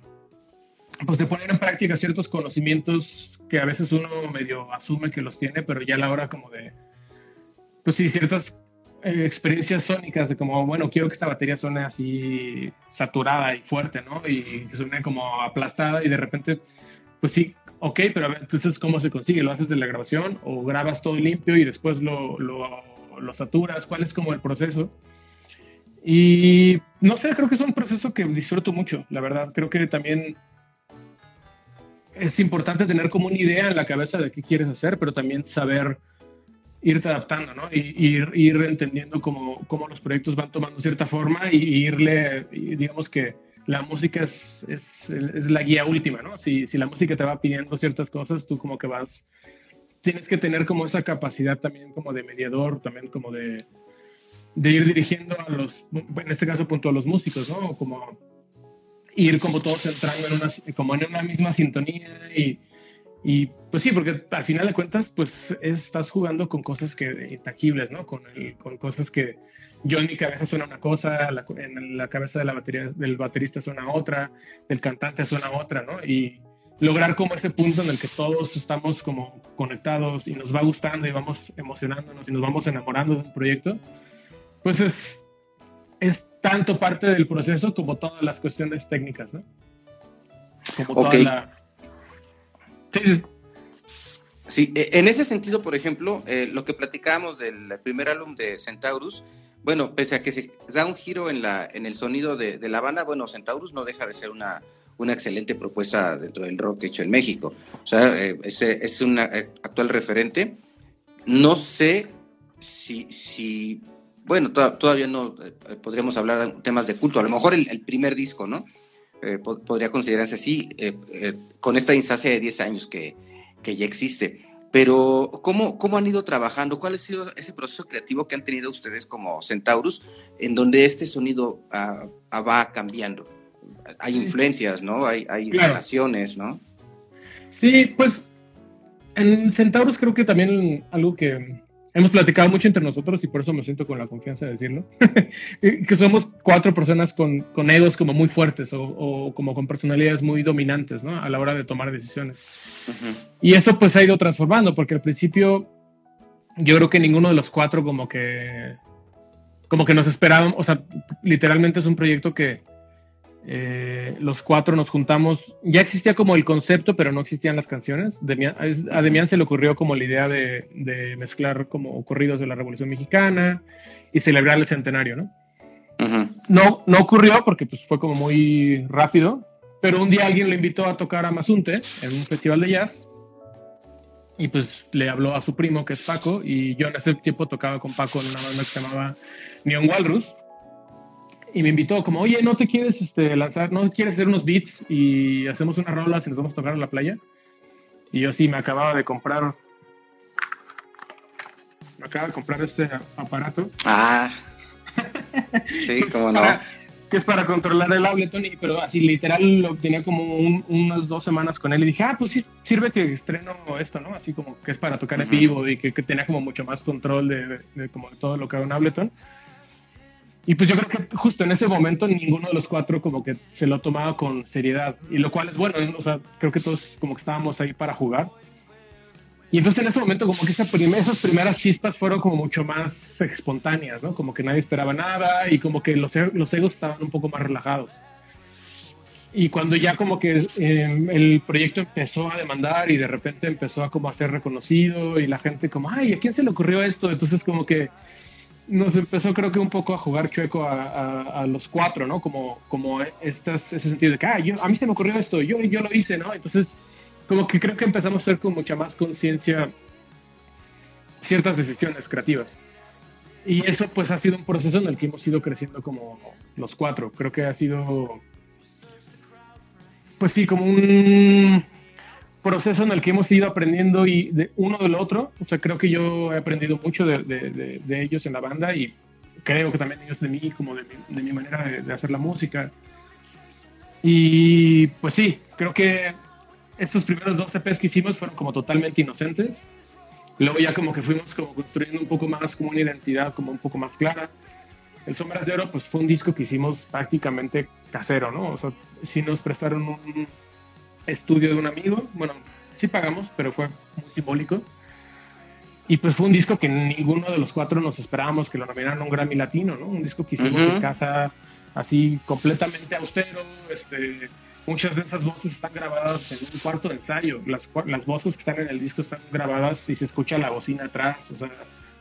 pues de poner en práctica ciertos conocimientos que a veces uno medio asume que los tiene, pero ya a la hora como de, pues sí, ciertas eh, experiencias sónicas de como, bueno, quiero que esta batería suene así saturada y fuerte, ¿no? Y que suene como aplastada y de repente, pues sí, ok, pero a ver, entonces, ¿cómo se consigue? ¿Lo haces de la grabación o grabas todo limpio y después lo, lo, lo saturas? ¿Cuál es como el proceso? Y no sé, creo que es un proceso que disfruto mucho, la verdad. Creo que también es importante tener como una idea en la cabeza de qué quieres hacer, pero también saber irte adaptando, ¿no? Y, ir, ir entendiendo cómo, cómo, los proyectos van tomando cierta forma y, irle, digamos que la música es, es, es, la guía última, ¿no? Si, si la música te va pidiendo ciertas cosas, tú como que vas, tienes que tener como esa capacidad también como de mediador, también como de, ir dirigiendo a los, en este caso punto a los músicos, ¿no? Como ir como todos entrando en una, como en una misma sintonía y pues sí, porque al final de cuentas, pues estás jugando con cosas que intangibles, ¿no? Con, con cosas que yo en mi cabeza suena una cosa, en la cabeza de la batería, del baterista suena otra, del cantante suena otra, ¿no? Y, lograr como ese punto en el que todos estamos como conectados y nos va gustando y vamos emocionándonos y nos vamos enamorando de un proyecto, pues es, es tanto parte del proceso como todas las cuestiones técnicas, ¿no? Como toda la... Sí, sí, e, en ese sentido, por ejemplo, eh, lo que platicábamos del primer álbum de Centaurus, bueno, pese a que se da un giro en, la, en el sonido de, de la banda, bueno, Centaurus no deja de ser una, una excelente propuesta dentro del rock hecho en México. O sea, eh, es, un eh, actual referente. No sé si, si bueno, todavía no eh, podríamos hablar de temas de culto. A lo mejor el, primer disco, ¿no? podría considerarse así, con esta instancia de 10 años que, que ya existe. Pero, ¿cómo, ¿cómo han ido trabajando? ¿Cuál ha sido ese proceso creativo que han tenido ustedes como Centaurus, en donde este sonido ah, ah, va cambiando? Hay influencias, ¿no? Hay, hay relaciones, ¿no? Sí, pues en Centaurus creo que también algo que hemos platicado mucho entre nosotros y por eso me siento con la confianza de decirlo, [laughs] que somos cuatro personas con, con egos como muy fuertes o, como con personalidades muy dominantes, ¿no? A la hora de tomar decisiones. Y eso pues ha ido transformando, porque al principio yo creo que ninguno de los cuatro como que, como que nos esperábamos, o sea, literalmente es un proyecto que eh, los cuatro nos juntamos, ya existía como el concepto, pero no existían las canciones. a Demian se le ocurrió como la idea de, mezclar como corridos de la Revolución Mexicana y celebrar el centenario, ¿no? No, no ocurrió porque pues, fue como muy rápido, pero un día alguien le invitó a tocar a Mazunte en un festival de jazz y pues le habló a su primo que es Paco y yo en ese tiempo tocaba con Paco en una banda que se llamaba Neon Walrus y me invitó como, oye, ¿no te quieres este, lanzar, no quieres hacer unos beats y hacemos una rola si nos vamos a tocar en la playa? Y yo sí, me acababa de comprar, me acaba de comprar este aparato. Ah, [laughs] sí, cómo no. que es para controlar el Ableton, pero así literal lo tenía como unas dos semanas con él y dije, ah, pues sí, sirve que estreno esto, ¿no? Así como que es para tocar en vivo y que, tenía como mucho más control de, de, como de todo lo que hago en Ableton. Y pues yo creo que justo en ese momento ninguno de los cuatro como que se lo tomaba con seriedad. Y lo cual es bueno, o sea, creo que todos como que estábamos ahí para jugar. Y entonces en ese momento como que esa esas primeras chispas fueron como mucho más espontáneas, ¿no? Como que nadie esperaba nada y como que los, e, los egos estaban un poco más relajados. Y cuando ya como que em, el proyecto empezó a demandar y de repente empezó a como a ser reconocido y la gente como, ay, ¿a quién se le ocurrió esto? Entonces como que nos empezó creo que un poco a jugar chueco a, los cuatro, ¿no? Como, como estas, ese sentido de que, ah, yo, a mí se me ocurrió esto, yo, yo lo hice, ¿no? Entonces, como que creo que empezamos a hacer con mucha más conciencia ciertas decisiones creativas. Y eso pues ha sido un proceso en el que hemos ido creciendo como los cuatro. Creo que ha sido, pues sí, como un proceso en el que hemos ido aprendiendo y de uno del otro. O sea, creo que yo he aprendido mucho de, de, ellos en la banda y creo que también ellos de mí, como de mi, de mi manera de, hacer la música. Y pues sí, creo que estos primeros dos EPs que hicimos fueron como totalmente inocentes. Luego ya como que fuimos como construyendo un poco más como una identidad como un poco más clara. El Sombras de Oro pues fue un disco que hicimos prácticamente casero, ¿no? O sea, sí nos prestaron un, estudio de un amigo. Bueno, sí pagamos, pero fue muy simbólico. Y pues fue un disco que ninguno de los cuatro nos esperábamos que lo nominaran un Grammy Latino, ¿no? Un disco que hicimos en casa así completamente austero. Este, muchas de esas voces están grabadas en un cuarto de ensayo. Las, las voces que están en el disco están grabadas y se escucha la bocina atrás, o sea,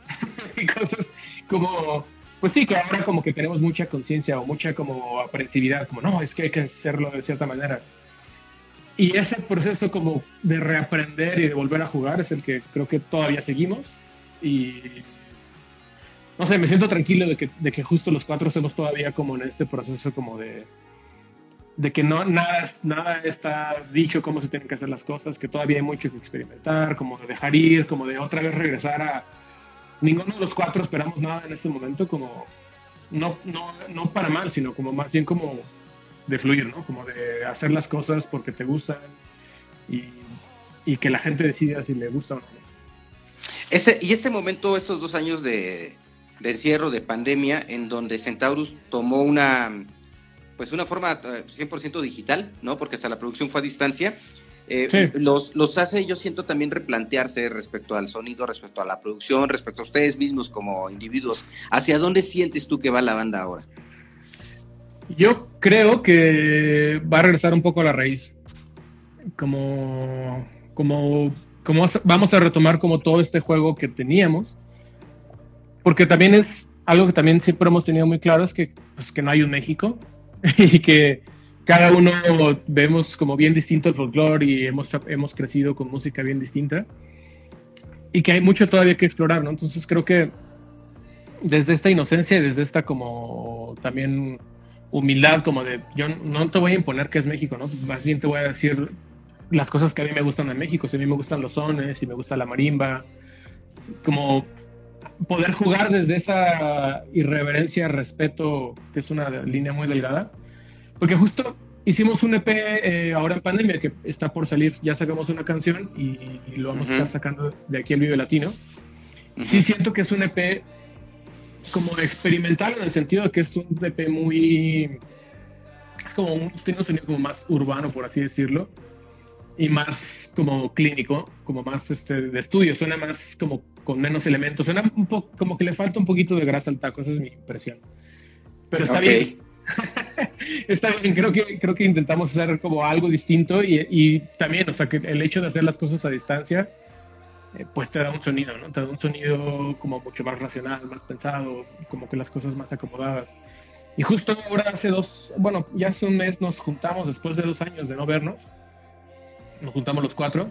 [laughs] y cosas como, pues sí, que ahora como que tenemos mucha conciencia o mucha como aprensividad, como no, es que hay que hacerlo de cierta manera. Y ese proceso como de reaprender y de volver a jugar es el que creo que todavía seguimos. Y no sé, me siento tranquilo de que, de que justo los cuatro estemos todavía como en este proceso como de, de que no, nada, nada está dicho cómo se tienen que hacer las cosas, que todavía hay mucho que experimentar, como de dejar ir, como de otra vez regresar a... Ninguno de los cuatro esperamos nada en este momento, como no, no, no para mal, sino como más bien como de fluir, ¿no? Como de hacer las cosas porque te gustan y, y que la gente decida si le gusta o no. Este, y este momento, estos dos años de, de encierro, de pandemia, en donde Centaurus tomó una, pues una forma 100% eh, digital, ¿no? Porque hasta la producción fue a distancia. eh, los, los hace, yo siento, también replantearse respecto al sonido, respecto a la producción, respecto a ustedes mismos como individuos. ¿Hacia dónde sientes tú que va la banda ahora? Yo creo que va a regresar un poco a la raíz. Como, como, como vamos a retomar como todo este juego que teníamos. Porque también es algo que también siempre hemos tenido muy claro, es que, pues, que no hay un México [laughs] y que cada uno vemos como bien distinto el folclore y hemos, hemos crecido con música bien distinta y que hay mucho todavía que explorar, ¿no? Entonces creo que desde esta inocencia, desde esta como también humildad, como de yo no te voy a imponer que es México, ¿no? Más bien te voy a decir las cosas que a mí me gustan de México, si a mí me gustan los sones, si me gusta la marimba, como poder jugar desde esa irreverencia, respeto, que es una línea muy delgada porque justo hicimos un EP eh, ahora en pandemia que está por salir. Ya sacamos una canción y, lo vamos a estar sacando de aquí al Vive Latino. Sí siento que es un EP como experimental en el sentido de que es un EP muy... Es como un, tiene un sonido como más urbano, por así decirlo. Y más como clínico, como más este, de estudio. Suena más como con menos elementos. Suena un poco como que le falta un poquito de grasa al taco. Esa es mi impresión. Pero está bien [laughs] Está bien, creo que, creo que intentamos hacer como algo distinto y, también, o sea, que el hecho de hacer las cosas a distancia, eh, pues te da un sonido, ¿no? Te da un sonido como mucho más racional, más pensado, como que las cosas más acomodadas. Y justo ahora hace dos, bueno, ya hace un mes nos juntamos después de dos años de no vernos, nos juntamos los cuatro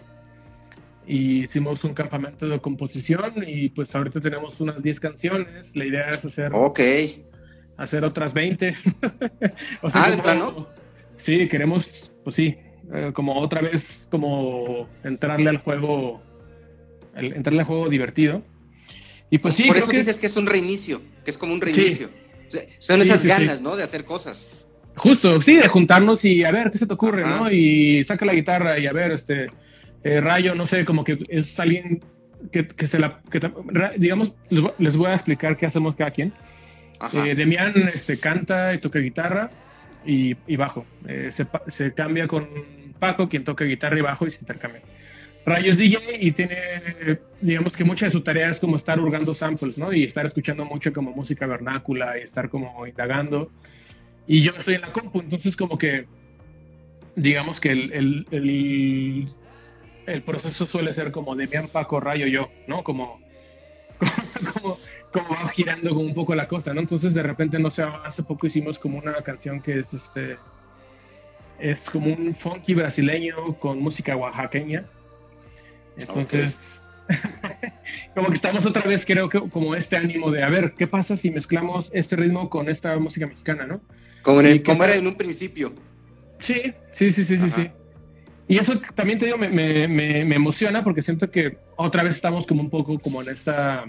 y hicimos un campamento de composición y pues ahorita tenemos unas 10 canciones, la idea es hacer... Ok hacer otras 20. [laughs] o sea, ah, Sí, queremos, pues sí, eh, como otra vez, como entrarle al juego, entrarle al juego divertido. Y pues sí. Por eso dices que es un reinicio, que es como un reinicio. Son esas ganas, ¿no? De hacer cosas. Justo, sí, de juntarnos y a ver qué se te ocurre, ¿no? Y saca la guitarra y a ver, este, eh, Rayo, no sé, como que es alguien que, que se la, que, digamos, les voy a explicar qué hacemos cada quien. Eh, Demian este, canta y toca guitarra y, bajo. Eh, se, cambia con Paco, quien toca guitarra y bajo y se intercambia. Rayos DJ y tiene, digamos que mucha de su tarea es como estar hurgando samples, ¿no? Y estar escuchando mucho como música vernácula y estar como indagando. Y yo estoy en la compu, entonces como que, digamos que el, el, el, proceso suele ser como Demian, Paco, Rayo, yo, ¿no? Como, [laughs] como, como va girando como un poco la cosa, ¿no? Entonces de repente, no sé, hace poco hicimos como una canción que es este, es como un funky brasileño con música oaxaqueña. Entonces, [laughs] como que estamos otra vez, creo que como este ánimo de, a ver, ¿qué pasa si mezclamos este ritmo con esta música mexicana, ¿no? Como, en el, como era en un principio. Sí, sí, sí, sí, sí, sí. Y eso también te digo, me, me, me, emociona porque siento que otra vez estamos como un poco como en esta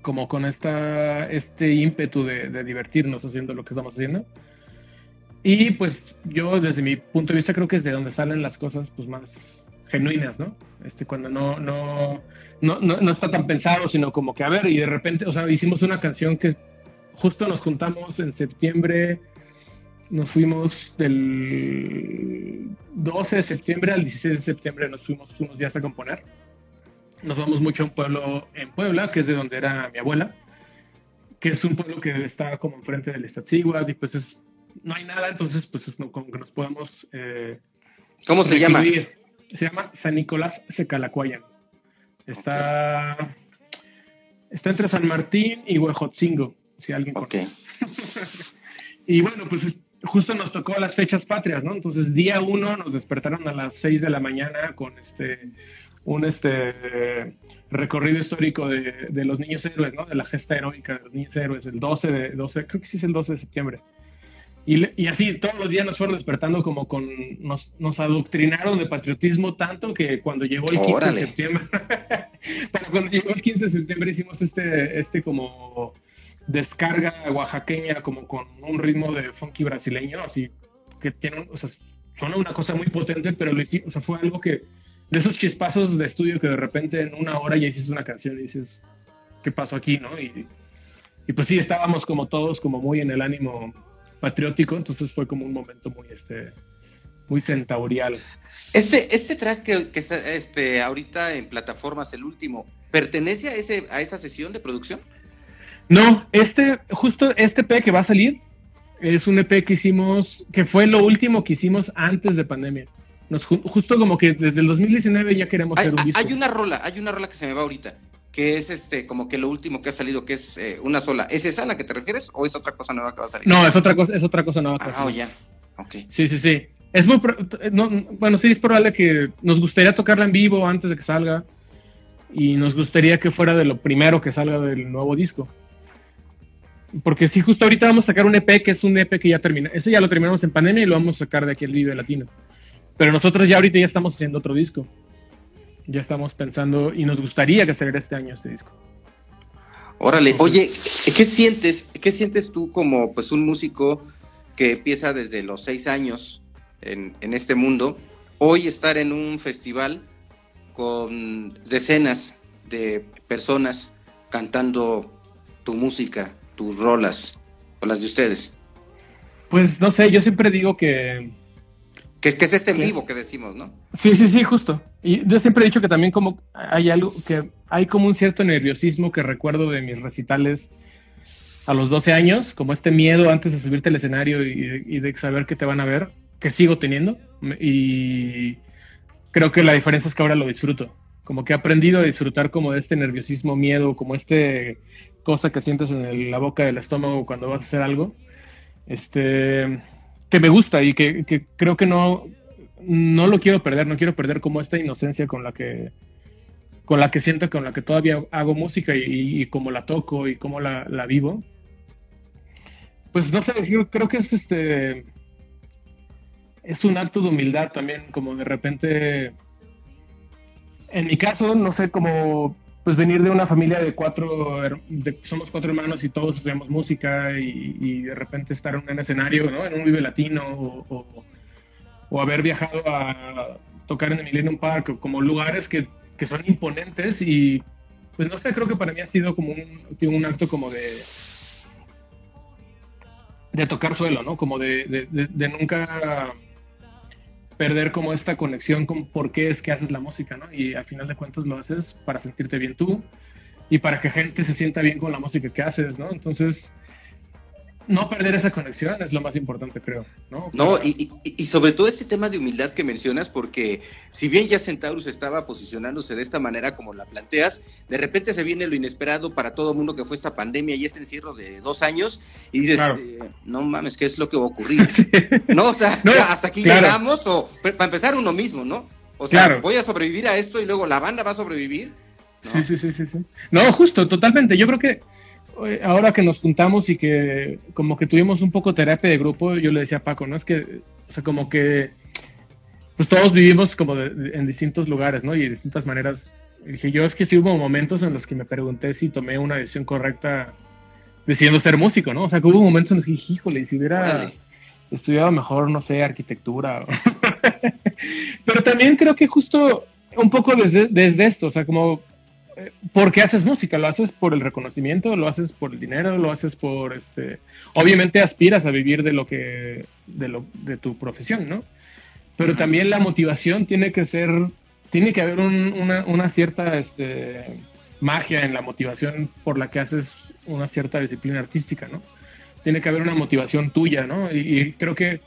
como con esta, este ímpetu de, divertirnos haciendo lo que estamos haciendo. Y pues yo desde mi punto de vista creo que es de donde salen las cosas pues más genuinas, ¿no? Este, cuando no, no, no, no, está tan pensado, sino como que, a ver, y de repente, o sea, hicimos una canción que justo nos juntamos en septiembre, nos fuimos del 12 de septiembre al 16 de septiembre, nos fuimos unos días a componer nos vamos mucho a un pueblo en Puebla, que es de donde era mi abuela, que es un pueblo que está como enfrente del Iztaccíhuatl y pues es, no hay nada, entonces pues es como que nos podemos... Eh, ¿Cómo se llama? Se llama San Nicolás Secalacuayan. Está, está entre San Martín y Huejotzingo, si alguien conoce. [laughs] y bueno, pues justo nos tocó las fechas patrias, ¿no? Entonces día uno nos despertaron a las 6 de la mañana con este un este recorrido histórico de, de, los niños héroes, ¿no? De la gesta heroica de los niños héroes, el 12 de 12, creo que sí es el 12 de septiembre. Y, y así todos los días nos fueron despertando como con nos, nos adoctrinaron de patriotismo tanto que cuando llegó el 15 de septiembre, [laughs] cuando llegó el 15 de septiembre hicimos este este como descarga oaxaqueña como con un ritmo de funky brasileño, así que tiene, o sea, suena una cosa muy potente, pero lo hicimos, o sea, fue algo que de esos chispazos de estudio que de repente en una hora ya hiciste una canción y dices, ¿qué pasó aquí, no? Y, y pues sí, estábamos como todos como muy en el ánimo patriótico, entonces fue como un momento muy, este, muy centaurial. Este, este track que, que está este, ahorita en plataformas, el último, ¿pertenece a, ese, a esa sesión de producción? No, este, justo este EP que va a salir es un EP que hicimos, que fue lo último que hicimos antes de pandemia. Nos, justo como que desde el 2019 ya queremos hacer un disco. Hay una rola, hay una rola que se me va ahorita, que es este, como que lo último que ha salido, que es eh, una sola. ¿Es esa a la que te refieres o es otra cosa nueva que va a salir? No, es otra cosa, es otra cosa nueva. ah, oh, ya. Ok. Sí, sí, sí. Es muy, no, bueno, sí es probable que nos gustaría tocarla en vivo antes de que salga y nos gustaría que fuera de lo primero que salga del nuevo disco. Porque sí, justo ahorita vamos a sacar un EP que es un EP que ya termina. Ese ya lo terminamos en pandemia y lo vamos a sacar de aquí al Vive Latino. Pero nosotros ya ahorita ya estamos haciendo otro disco. Ya estamos pensando y nos gustaría que saliera este año este disco. Órale, oye, ¿qué sientes? ¿Qué sientes tú como pues un músico que empieza desde los seis años en, en este mundo? Hoy estar en un festival con decenas de personas cantando tu música, tus rolas o las de ustedes? Pues no sé, yo siempre digo que... Que, que es este en vivo que decimos, ¿no? Sí, sí, sí, justo. Y yo siempre he dicho que también como hay algo, que hay como un cierto nerviosismo que recuerdo de mis recitales a los 12 años, como este miedo antes de subirte al escenario y, y de saber que te van a ver, que sigo teniendo. Y creo que la diferencia es que ahora lo disfruto. Como que he aprendido a disfrutar como de este nerviosismo, miedo, como este cosa que sientes en la boca del estómago cuando vas a hacer algo, este, que me gusta y que, creo que no, no lo quiero perder, no quiero perder como esta inocencia con la que con la que siento, con la que todavía hago música y, como la toco y cómo la, vivo. Pues no sé, creo que es este es un acto de humildad también, como de repente en mi caso, no sé, como pues venir de una familia de cuatro, somos cuatro hermanos y todos estudiamos música y, de repente estar en un escenario, ¿no? En un Vive Latino o, o, haber viajado a tocar en el Millennium Park, como lugares que, que, son imponentes y pues no sé, creo que para mí ha sido como un, un acto como de de tocar suelo, ¿no? Como de, de nunca perder como esta conexión con por qué es que haces la música, ¿no? Y al final de cuentas lo haces para sentirte bien tú y para que gente se sienta bien con la música que haces, ¿no? Entonces, no perder esa conexión es lo más importante, creo. No, no y, y, sobre todo este tema de humildad que mencionas, porque si bien ya Centaurus estaba posicionándose de esta manera como la planteas, de repente se viene lo inesperado para todo el mundo que fue esta pandemia y este encierro de dos años, y dices, eh, no mames, ¿qué es lo que va a ocurrir? [laughs] No, o sea, hasta aquí llegamos, o para empezar uno mismo, ¿no? O sea, voy a sobrevivir a esto y luego la banda va a sobrevivir. Sí, sí, sí, sí, sí. No, justo, totalmente. Yo creo que ahora que nos juntamos y que como que tuvimos un poco terapia de grupo, yo le decía a Paco, ¿no? Es que, o sea, como que, pues todos vivimos como en distintos lugares, ¿no? Y de distintas maneras. Y dije, yo es que sí hubo momentos en los que me pregunté si tomé una decisión correcta decidiendo ser músico, ¿no? O sea, que hubo momentos en los que dije, híjole, si hubiera estudiado mejor, no sé, arquitectura. [laughs] Pero también creo que justo un poco desde, desde esto, o sea, como ¿por qué haces música? ¿Lo haces por el reconocimiento? ¿Lo haces por el dinero? ¿Lo haces por este? Obviamente aspiras a vivir de lo que, de lo, de tu profesión, ¿no? Pero también la motivación tiene que ser, tiene que haber una, una, cierta este, magia en la motivación por la que haces una cierta disciplina artística, ¿no? Tiene que haber una motivación tuya, ¿no? y, creo que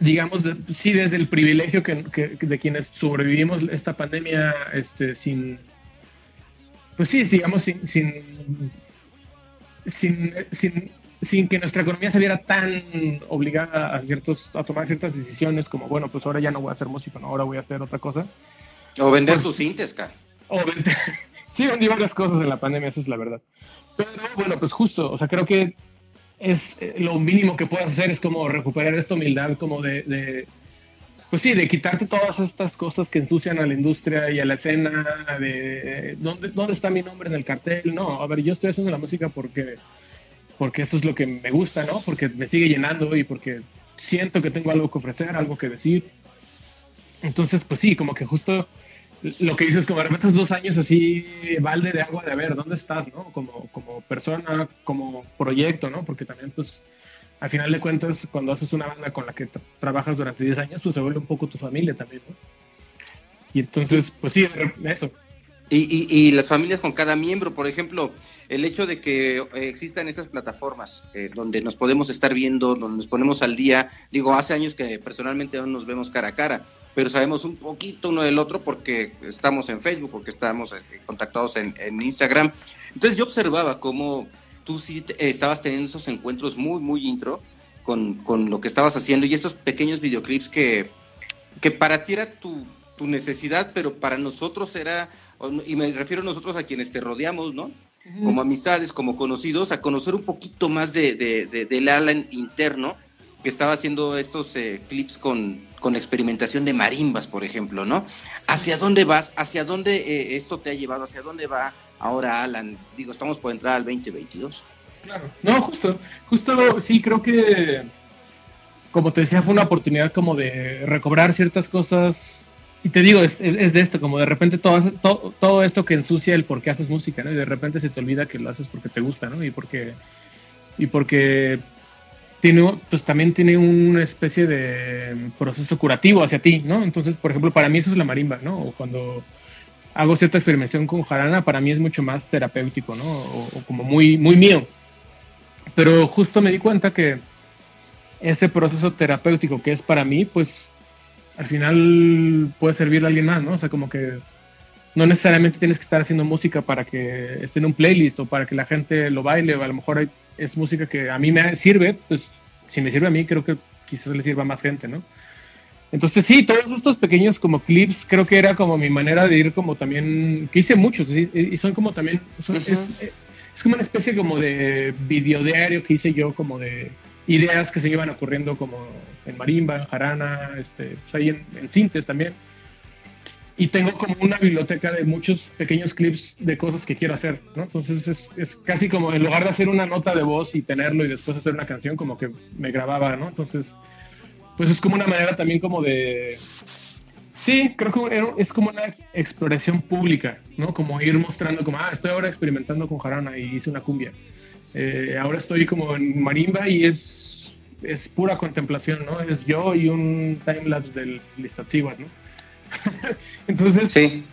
digamos, sí, desde el privilegio que, de quienes sobrevivimos esta pandemia este, sin, pues sí, digamos, sin, sin, sin, sin, que nuestra economía se viera tan obligada a, ciertos, a tomar ciertas decisiones como, bueno, pues ahora ya no voy a hacer música, ¿no? ahora voy a hacer otra cosa. O vender pues, tus cintas, O vender, [laughs] sí, vendí varias cosas en la pandemia, esa es la verdad. Pero bueno, pues justo, o sea, creo que es eh, lo mínimo que puedes hacer es como recuperar esta humildad como de pues sí, de quitarte todas estas cosas que ensucian a la industria y a la escena, de dónde, dónde está mi nombre en el cartel. No, a ver, yo estoy haciendo la música porque, porque esto es lo que me gusta, ¿no? Porque me sigue llenando y porque siento que tengo algo que ofrecer, algo que decir. Entonces, pues sí, como que justo lo que dices, como de dos años así, balde de agua de a ver, ¿dónde estás, no? Como, como persona, como proyecto, ¿no? Porque también, pues, al final de cuentas, cuando haces una banda con la que trabajas durante 10 años, pues se vuelve un poco tu familia también, ¿no? Y entonces, pues sí, eso. Y, y, las familias con cada miembro, por ejemplo, el hecho de que eh, existan esas plataformas eh, donde nos podemos estar viendo, donde nos ponemos al día, digo, hace años que personalmente no nos vemos cara a cara, pero sabemos un poquito uno del otro porque estamos en Facebook, porque estamos eh, contactados en, en Instagram. Entonces yo observaba cómo tú sí estabas teniendo esos encuentros muy, muy intro con, con lo que estabas haciendo y estos pequeños videoclips que, que para ti era tu, tu necesidad, pero para nosotros era y me refiero a nosotros a quienes te rodeamos, ¿no? Como amistades, como conocidos, a conocer un poquito más de, de, del Alan interno que estaba haciendo estos eh, clips con, con, experimentación de marimbas, por ejemplo, ¿no? ¿Hacia dónde vas? ¿Hacia dónde eh, esto te ha llevado? ¿Hacia dónde va ahora Alan? Digo, estamos por entrar al 2022. Claro, no, justo, justo, sí, creo que, como te decía, fue una oportunidad como de recobrar ciertas cosas y te digo, es, es, de esto, como de repente todo, todo, todo, esto que ensucia el por qué haces música, ¿no? Y de repente se te olvida que lo haces porque te gusta, ¿no? Y porque, y porque tiene, pues también tiene una especie de proceso curativo hacia ti, ¿no? Entonces, por ejemplo, para mí eso es la marimba, ¿no? O cuando hago cierta experimentación con jarana, para mí es mucho más terapéutico, ¿no? O, o como muy, muy mío. Pero justo me di cuenta que ese proceso terapéutico que es para mí, pues al final puede servir a alguien más, ¿no? O sea, como que no necesariamente tienes que estar haciendo música para que esté en un playlist o para que la gente lo baile, o a lo mejor es música que a mí me sirve, pues si me sirve a mí, creo que quizás le sirva a más gente, ¿no? Entonces sí, todos estos pequeños como clips creo que era como mi manera de ir como también, que hice muchos, y son como también, es, es, como una especie como de videodiario que hice yo como de ideas que se iban ocurriendo como en marimba, en jarana, este, pues ahí en, en cintes también. Y tengo como una biblioteca de muchos pequeños clips de cosas que quiero hacer, ¿no? Entonces es, es, casi como en lugar de hacer una nota de voz y tenerlo y después hacer una canción, como que me grababa, ¿no? Entonces, pues es como una manera también como de... Sí, creo que es como una exploración pública, ¿no? Como ir mostrando como, ah, estoy ahora experimentando con jarana y hice una cumbia. Eh, ahora estoy como en marimba y es, es pura contemplación, ¿no? Es yo y un timelapse del Listatsiwa, ¿no? [laughs] Entonces, sí.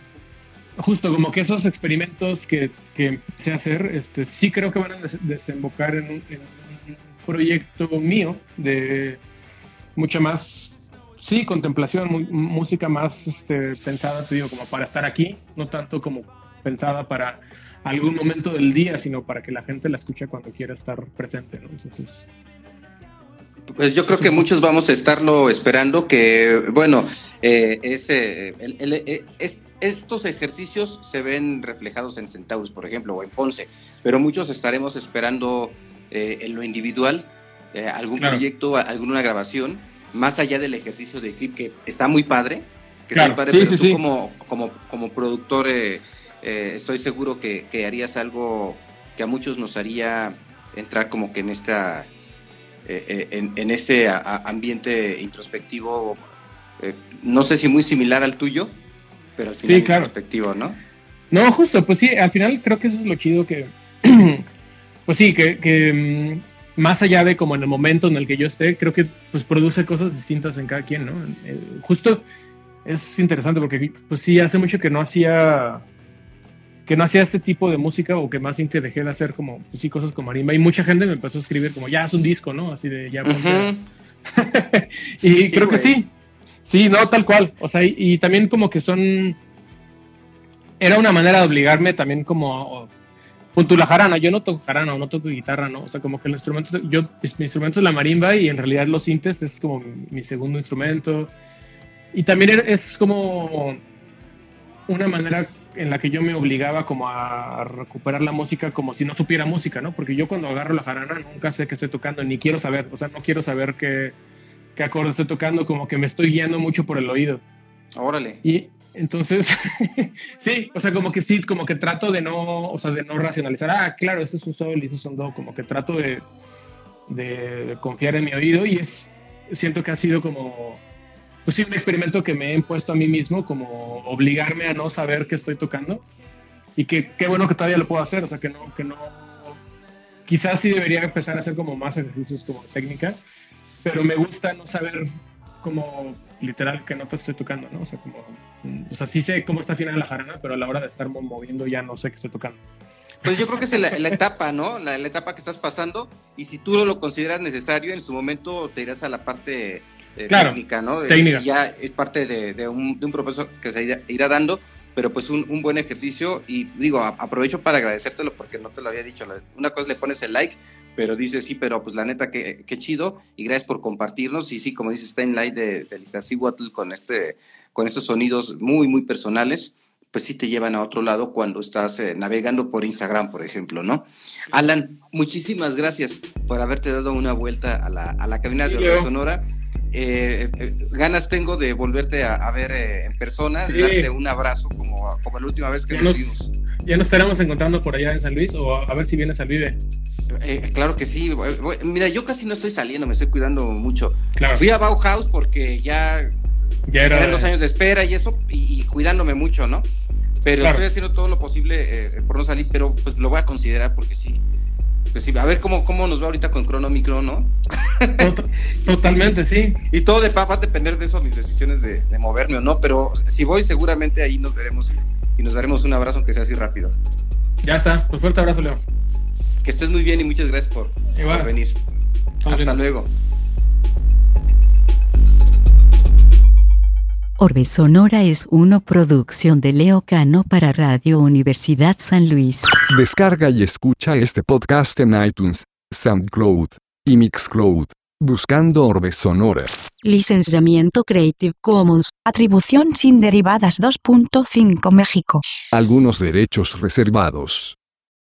justo como que esos experimentos que, que empecé a hacer, este, sí creo que van a desembocar en en un proyecto mío de mucha más sí, contemplación, música más este, pensada, te digo, como para estar aquí, no tanto como pensada para algún momento del día, sino para que la gente la escuche cuando quiera estar presente, ¿no? Entonces, pues yo creo que muchos vamos a estarlo esperando, que bueno, eh, ese, es, estos ejercicios se ven reflejados en Centaurus, por ejemplo, o en Ponce, pero muchos estaremos esperando eh, en lo individual eh, algún claro. proyecto, alguna grabación, más allá del ejercicio de clip, que está muy padre, que claro. está muy padre, sí, pero sí, tú sí. Como, como, como productor eh, eh, estoy seguro que, que, harías algo que a muchos nos haría entrar como que en esta eh, en, en, este a, a ambiente introspectivo eh, no sé si muy similar al tuyo pero al final sí, claro. introspectivo no no justo pues sí al final creo que eso es lo chido que [clears throat] pues sí que, que mm, más allá de como en el momento en el que yo esté creo que pues produce cosas distintas en cada quien no eh, justo es interesante porque pues sí hace mucho que no hacía que no hacía este tipo de música o que más bien que dejé de hacer como, pues sí, cosas como marimba. Y mucha gente me empezó a escribir como, ya es un disco, ¿no? Así de, ya. Uh [laughs] -huh. y sí, creo que sí. Sí, no, tal cual. O sea, y, y, también como que son... Era una manera de obligarme también como... Punto la jarana, yo no toco jarana o no toco guitarra, ¿no? O sea, como que el instrumento, yo, mi instrumento es la marimba y en realidad los sintes es como mi segundo instrumento. Y también es como una manera en la que yo me obligaba como a recuperar la música como si no supiera música, ¿no? Porque yo cuando agarro la jarana nunca sé qué estoy tocando, ni quiero saber, o sea, no quiero saber qué, qué acorde estoy tocando, como que me estoy guiando mucho por el oído. Órale. Y entonces, [laughs] sí, o sea, como que sí, como que trato de no, o sea, de no racionalizar, ah, claro, este es un sol y este es un do, como que trato de, de confiar en mi oído y es, siento que ha sido como pues sí, un experimento que me he impuesto a mí mismo, como obligarme a no saber qué estoy tocando. Y que qué bueno que todavía lo puedo hacer, o sea, que no, que no, quizás sí debería empezar a hacer como más ejercicios como técnica, pero me gusta no saber como literal que no te estoy tocando, ¿no? O sea, como, o sea, sí sé cómo está afinada la jarana, pero a la hora de estar moviendo ya no sé qué estoy tocando. Pues yo creo que es la, etapa, ¿no? La, etapa que estás pasando y si tú lo consideras necesario, en su momento te irás a la parte eh, técnica, ¿no? Técnica. ya es parte de, un, de, un, proceso que se irá dando, pero pues un, un buen ejercicio y digo, aprovecho para agradecértelo porque no te lo había dicho. Una cosa le pones el like, pero dices sí, pero pues la neta, qué, qué chido y gracias por compartirnos. Y sí, como dices, está en light de, de Lista con, este, con estos sonidos muy, muy personales pues sí te llevan a otro lado cuando estás eh, navegando por Instagram, por ejemplo, ¿no? Alan, muchísimas gracias por haberte dado una vuelta a la, a la cabina de Sonora. Eh, eh, ganas tengo de volverte a, ver en persona, de darte un abrazo como, como la última vez que nos vimos. Ya nos estaremos encontrando por allá en San Luis o a, ver si vienes al Vive. Claro que sí. Mira, yo casi no estoy saliendo, me estoy cuidando mucho. Fui a Bauhaus porque ya, ya era, eran los años de espera y eso, y cuidándome mucho, ¿no? Pero estoy haciendo todo lo posible eh, por no salir, pero pues lo voy a considerar porque sí. Pues sí, a ver cómo, cómo nos va ahorita con Crono Micro, ¿no? Totalmente, [laughs] sí. Y todo de, va a depender de eso, mis decisiones de, moverme o no, pero si voy, seguramente ahí nos veremos y, nos daremos un abrazo, aunque sea así rápido. Ya está, pues fuerte abrazo, Leo. Que estés muy bien y muchas gracias por, venir. Hasta luego. Orbe Sonora es una producción de Leo Cano para Radio Universidad San Luis. Descarga y escucha este podcast en iTunes, SoundCloud y Mixcloud, buscando Orbe Sonora. Licenciamiento Creative Commons. Atribución sin derivadas 2.5 México. Algunos derechos reservados.